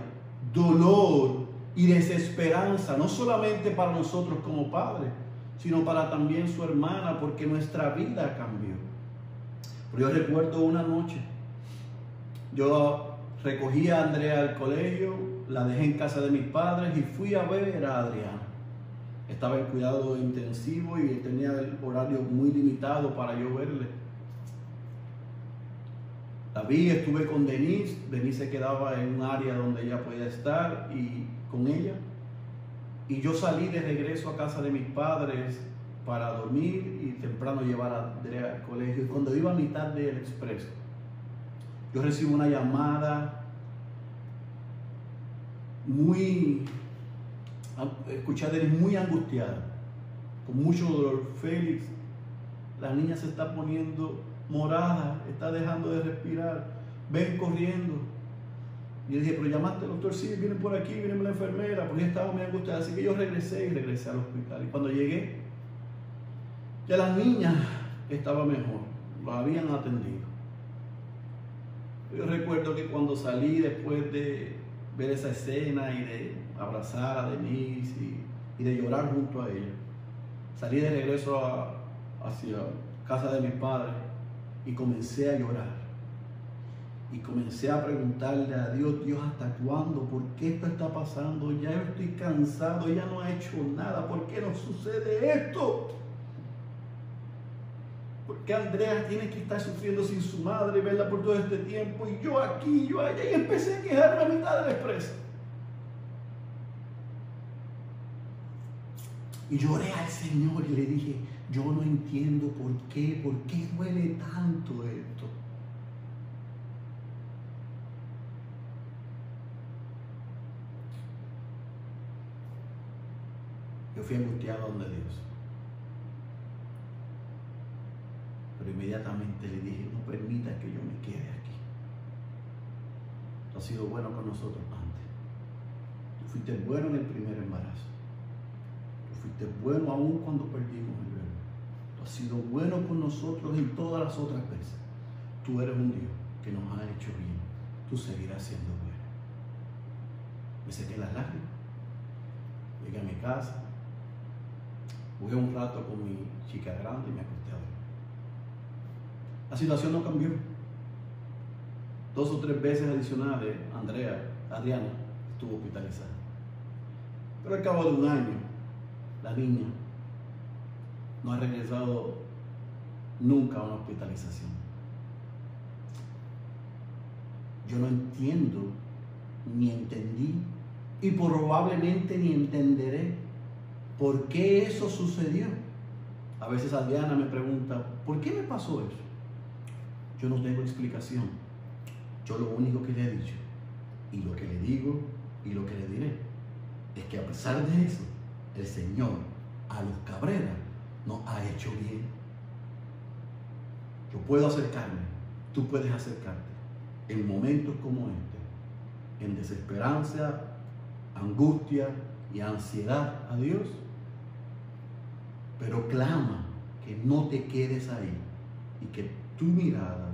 dolor y desesperanza, no solamente para nosotros como padres, sino para también su hermana, porque nuestra vida cambió. Yo recuerdo una noche, yo recogí a Andrea al colegio, la dejé en casa de mis padres y fui a ver a Adriana. Estaba en cuidado intensivo y tenía el horario muy limitado para yo verle. La vi, estuve con Denise, Denise se quedaba en un área donde ella podía estar y con ella. Y yo salí de regreso a casa de mis padres para dormir y temprano llevar a Andrea al colegio. Y cuando iba a mitad del expreso, yo recibo una llamada muy, escuché a Denise muy angustiada, con mucho dolor. Félix, la niña se está poniendo morada, está dejando de respirar, ven corriendo. Y yo dije, pero llamaste al doctor, sí, vienen por aquí, viene la enfermera, porque estaba muy angustiada. Así que yo regresé y regresé al hospital. Y cuando llegué, ya la niña estaba mejor, lo habían atendido. Yo recuerdo que cuando salí después de ver esa escena y de abrazar a Denise y, de llorar junto a ella, salí de regreso a, hacia casa de mis padres y comencé a llorar. Y comencé a preguntarle a Dios, Dios, ¿hasta cuándo? ¿Por qué esto está pasando? Ya estoy cansado, ella no ha hecho nada. ¿Por qué nos sucede esto? ¿Por qué Andrea tiene que estar sufriendo sin su madre, verla por todo este tiempo? Y yo aquí, yo allá, y empecé a quejarme a mitad de la expresa. Y lloré al Señor y le dije, yo no entiendo por qué, por qué duele tanto esto. Yo fui angustiado donde Dios. Pero inmediatamente le dije, no permita que yo me quede aquí. Tú has sido bueno con nosotros antes. Tú fuiste bueno en el primer embarazo. Tú fuiste bueno aún cuando perdimos el bebé. Tú has sido bueno con nosotros en todas las otras veces. Tú eres un Dios que nos ha hecho bien. Tú seguirás siendo bueno. Me sequé las lágrimas. Llegué a mi casa. Jugué un rato con mi chica grande y me acosté a dormir. La situación no cambió. Dos o tres veces adicionales, Andrea, Adriana, estuvo hospitalizada. Pero al cabo de un año, la niña no ha regresado nunca una hospitalización. Yo no entiendo, ni entendí, y probablemente ni entenderé por qué eso sucedió. A veces Adriana me pregunta, ¿por qué me pasó eso? Yo no tengo explicación. Yo lo único que le he dicho, y lo que le digo, y lo que le diré, es que a pesar de eso, el Señor a los Cabrera nos ha hecho bien. Yo puedo acercarme, tú puedes acercarte en momentos como este, en desesperanza, angustia y ansiedad a Dios. Pero clama que no te quedes ahí y que tu mirada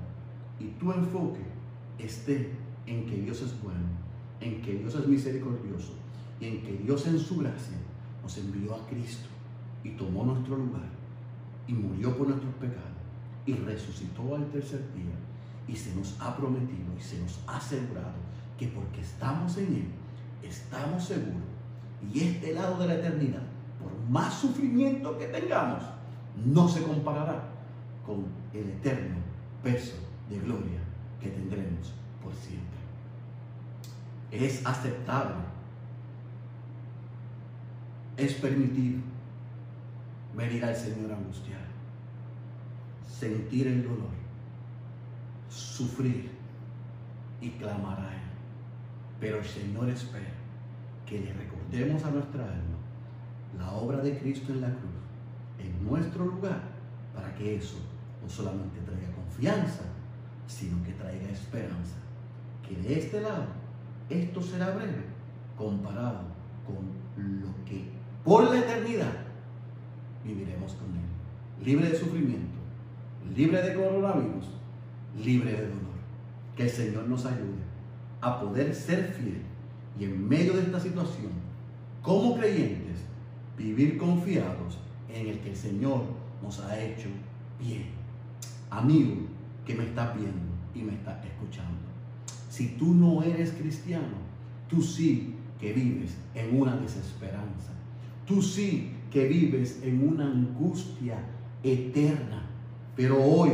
y tu enfoque esté en que Dios es bueno, en que Dios es misericordioso y en que Dios en su gracia nos envió a Cristo y tomó nuestro lugar y murió por nuestros pecados y resucitó al tercer día y se nos ha prometido y se nos ha asegurado que porque estamos en Él, estamos seguros y este lado de la eternidad, por más sufrimiento que tengamos, no se comparará con el eterno peso de gloria que tendremos por siempre. Es aceptable, es permitido venir al Señor angustiado, sentir el dolor, sufrir y clamar a Él. Pero el Señor espera que le recordemos a nuestra alma la obra de Cristo en la cruz, en nuestro lugar, para que eso no solamente traiga confianza, sino que traiga esperanza. Que de este lado esto será breve comparado con lo que por la eternidad viviremos con Él. Libre de sufrimiento, libre de coronavirus, libre de dolor. Que el Señor nos ayude a poder ser fiel y en medio de esta situación, como creyentes, vivir confiados en el que el Señor nos ha hecho bien. Amigo que me estás viendo y me estás escuchando, si tú no eres cristiano, tú sí que vives en una desesperanza. Tú sí que vives en una angustia eterna. Pero hoy,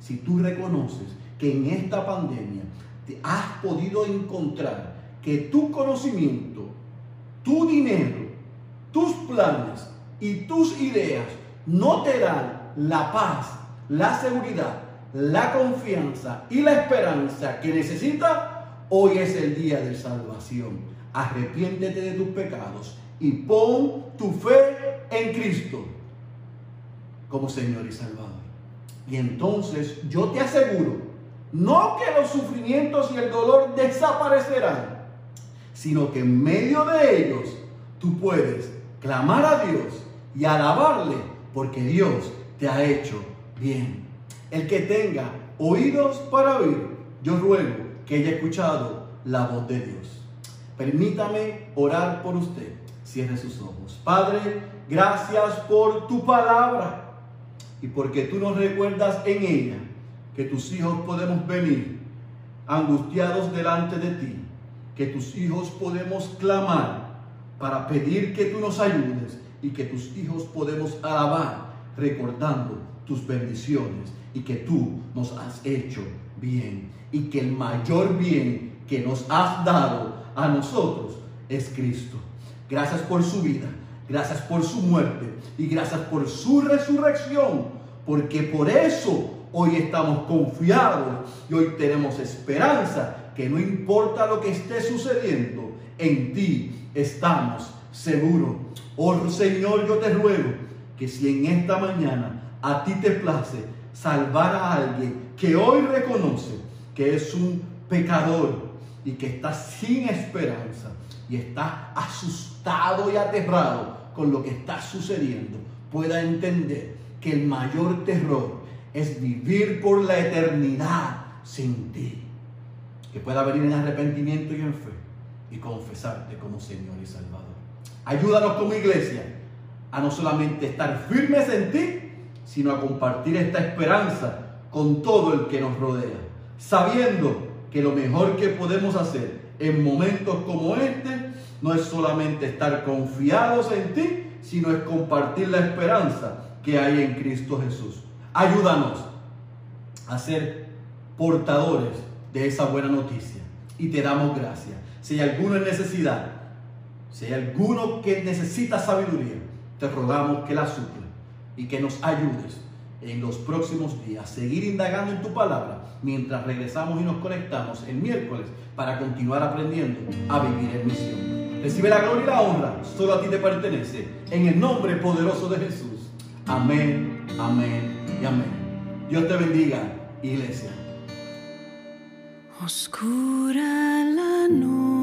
si tú reconoces que en esta pandemia te has podido encontrar que tu conocimiento, tu dinero, tus planes y tus ideas no te dan la paz, la seguridad, la confianza y la esperanza que necesitas, hoy es el día de salvación. Arrepiéntete de tus pecados y pon tu fe en Cristo como Señor y Salvador. Y entonces yo te aseguro, no que los sufrimientos y el dolor desaparecerán, sino que en medio de ellos tú puedes clamar a Dios y alabarle porque Dios te ha hecho bien. El que tenga oídos para oír, yo ruego que haya escuchado la voz de Dios. Permítame orar por usted. Cierre sus ojos. Padre, gracias por tu palabra y porque tú nos recuerdas en ella que tus hijos podemos venir angustiados delante de ti, que tus hijos podemos clamar para pedir que tú nos ayudes y que tus hijos podemos alabar recordando tus bendiciones y que tú nos has hecho bien y que el mayor bien que nos has dado a nosotros es Cristo. Gracias por su vida, gracias por su muerte y gracias por su resurrección, porque por eso hoy estamos confiados y hoy tenemos esperanza que no importa lo que esté sucediendo, en ti estamos seguros. Oh Señor, yo te ruego que si en esta mañana a ti te place salvar a alguien que hoy reconoce que es un pecador y que está sin esperanza y está asustado y aterrado con lo que está sucediendo, pueda entender que el mayor terror es vivir por la eternidad sin ti. Que pueda venir en arrepentimiento y en fe y confesarte como Señor y Salvador. Ayúdanos como iglesia a no solamente estar firmes en ti, sino a compartir esta esperanza con todo el que nos rodea, sabiendo que lo mejor que podemos hacer en momentos como este no es solamente estar confiados en ti, sino es compartir la esperanza que hay en Cristo Jesús. Ayúdanos a ser portadores de esa buena noticia y te damos gracias. Si hay alguno en necesidad, si hay alguno que necesita sabiduría, te rogamos que la supla y que nos ayudes en los próximos días, a seguir indagando en tu palabra mientras regresamos y nos conectamos el miércoles para continuar aprendiendo a vivir en misión. Recibe la gloria y la honra, solo a ti te pertenece, en el nombre poderoso de Jesús. Amén, amén y amén. Dios te bendiga, iglesia. Oscura la noche.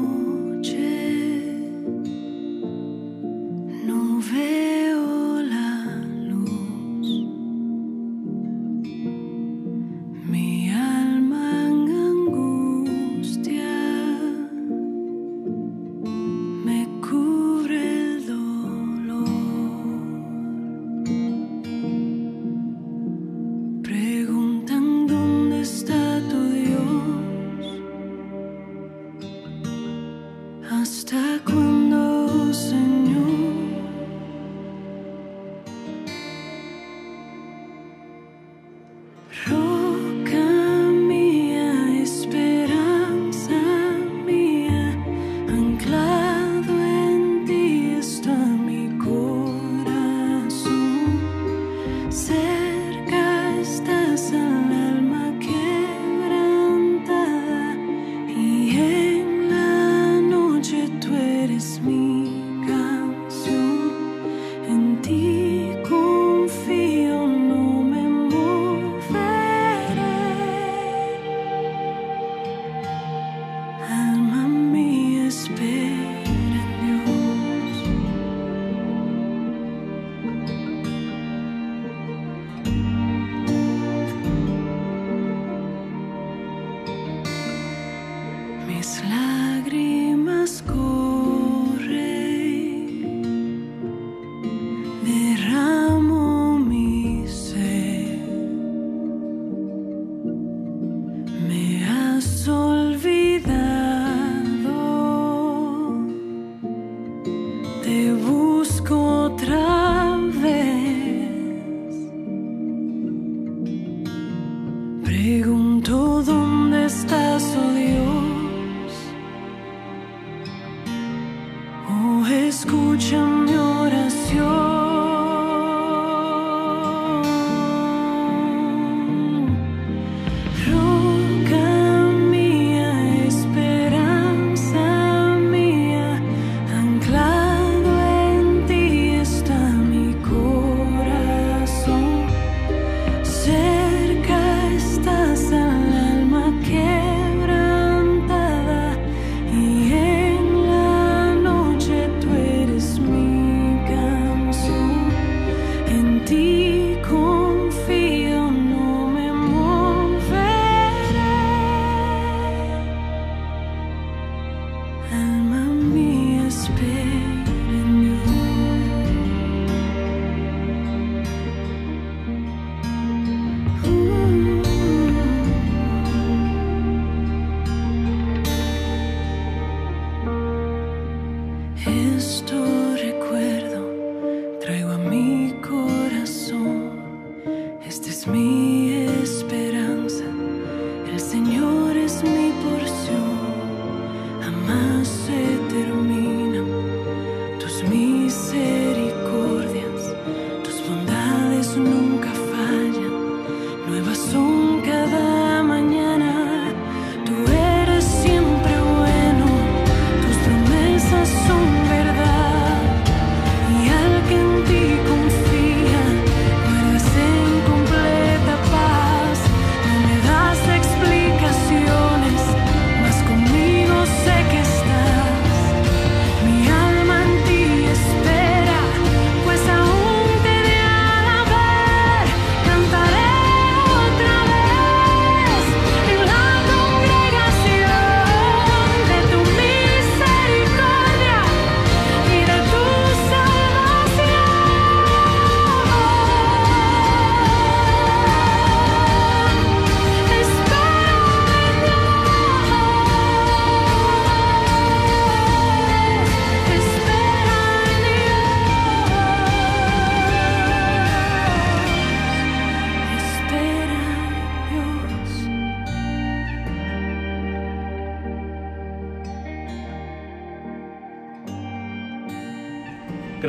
Pregunto dónde estás, oh Dios.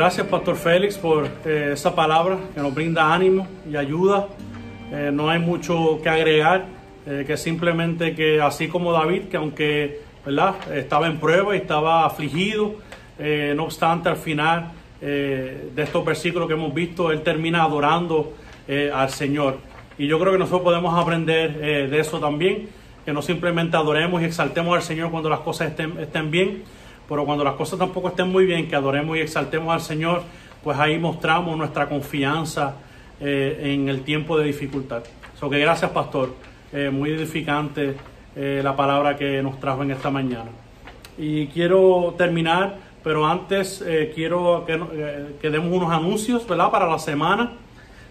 Pastor Félix, por eh, esa palabra que nos brinda ánimo y ayuda. Eh, no hay mucho que agregar, eh, que simplemente que así como David, que aunque ¿verdad? estaba en prueba y estaba afligido, eh, no obstante al final eh, de estos versículos que hemos visto, él termina adorando eh, al Señor. Y yo creo que nosotros podemos aprender de eso también, que no simplemente adoremos y exaltemos al Señor cuando las cosas estén, estén bien, pero cuando las cosas tampoco estén muy bien, que adoremos y exaltemos al Señor, pues ahí mostramos nuestra confianza eh, en el tiempo de dificultad. So que gracias, pastor. Eh, muy edificante eh, la palabra que nos trajo en esta mañana. Y quiero terminar, pero antes eh, quiero que, que demos unos anuncios, ¿verdad? Para la semana.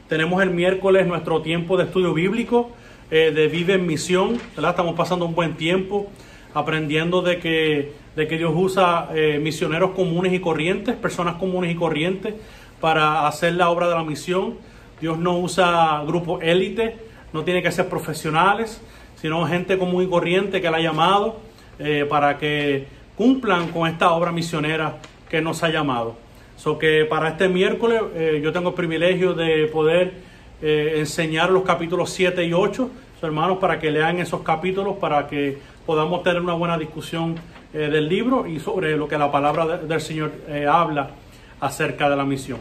Tenemos el miércoles nuestro tiempo de estudio bíblico de Vive en Misión, ¿verdad? Estamos pasando un buen tiempo aprendiendo de que, de que Dios usa eh, misioneros comunes y corrientes, personas comunes y corrientes, para hacer la obra de la misión. Dios no usa grupos élite, no tiene que ser profesionales, sino gente común y corriente que Él ha llamado eh, para que cumplan con esta obra misionera que nos ha llamado. So que para este miércoles eh, yo tengo el privilegio de poder enseñar los capítulos 7 y 8, so, hermanos, para que lean esos capítulos, para que podamos tener una buena discusión eh, del libro y sobre lo que la palabra de- del Señor eh, habla acerca de la misión.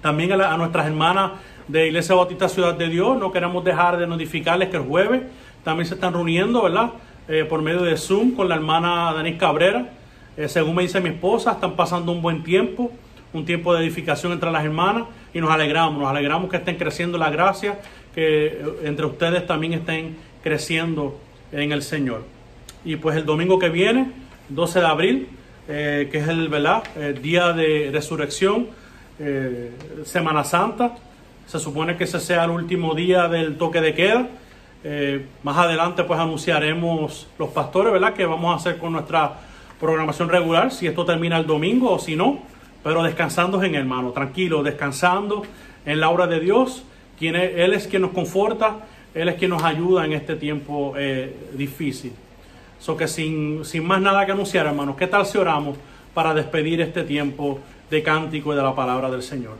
También a, nuestras hermanas de Iglesia Bautista Ciudad de Dios, no queremos dejar de notificarles que el jueves también se están reuniendo, ¿verdad? Eh, por medio de Zoom con la hermana Denise Cabrera. Eh, según me dice mi esposa, están pasando un buen tiempo, un tiempo de edificación entre las hermanas y nos alegramos, nos alegramos que estén creciendo la gracia, que entre ustedes también estén creciendo en el Señor. Y pues el domingo que viene, 12 de abril, eh, que es el, ¿verdad? el día de resurrección, eh, Semana Santa. Se supone que ese sea el último día del toque de queda. Eh, más adelante pues anunciaremos los pastores, ¿verdad? Que vamos a hacer con nuestra programación regular, si esto termina el domingo o si no, pero descansando en hermano, tranquilo, descansando en la obra de Dios, quien es- Él es quien nos conforta, Él es quien nos ayuda en este tiempo eh, difícil. So que sin, sin más nada que anunciar, hermanos, ¿qué tal si oramos para despedir este tiempo de cántico y de la palabra del Señor?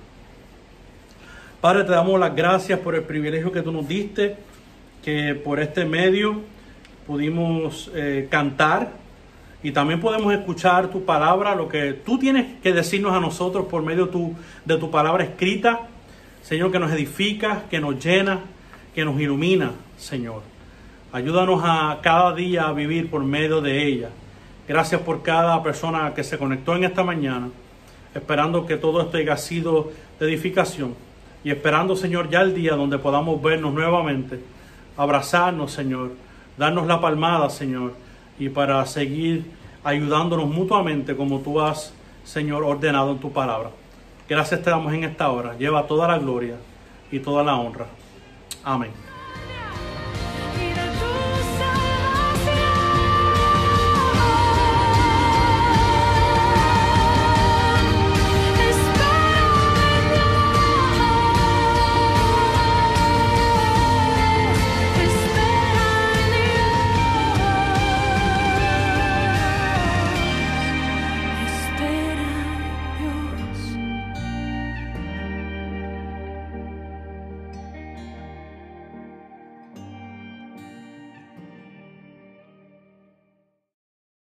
Padre, te damos las gracias por el privilegio que tú nos diste, que por este medio pudimos eh, cantar y también podemos escuchar tu palabra, lo que tú tienes que decirnos a nosotros por medio de tu palabra escrita, Señor, que nos edifica, que nos llena, que nos ilumina, Señor. Ayúdanos a cada día a vivir por medio de ella. Gracias por cada persona que se conectó en esta mañana, esperando que todo esto haya sido de edificación y esperando, Señor, ya el día donde podamos vernos nuevamente, abrazarnos, Señor, darnos la palmada, Señor, y para seguir ayudándonos mutuamente como tú has, Señor, ordenado en tu palabra. Gracias te damos en esta hora. Lleva toda la gloria y toda la honra. Amén.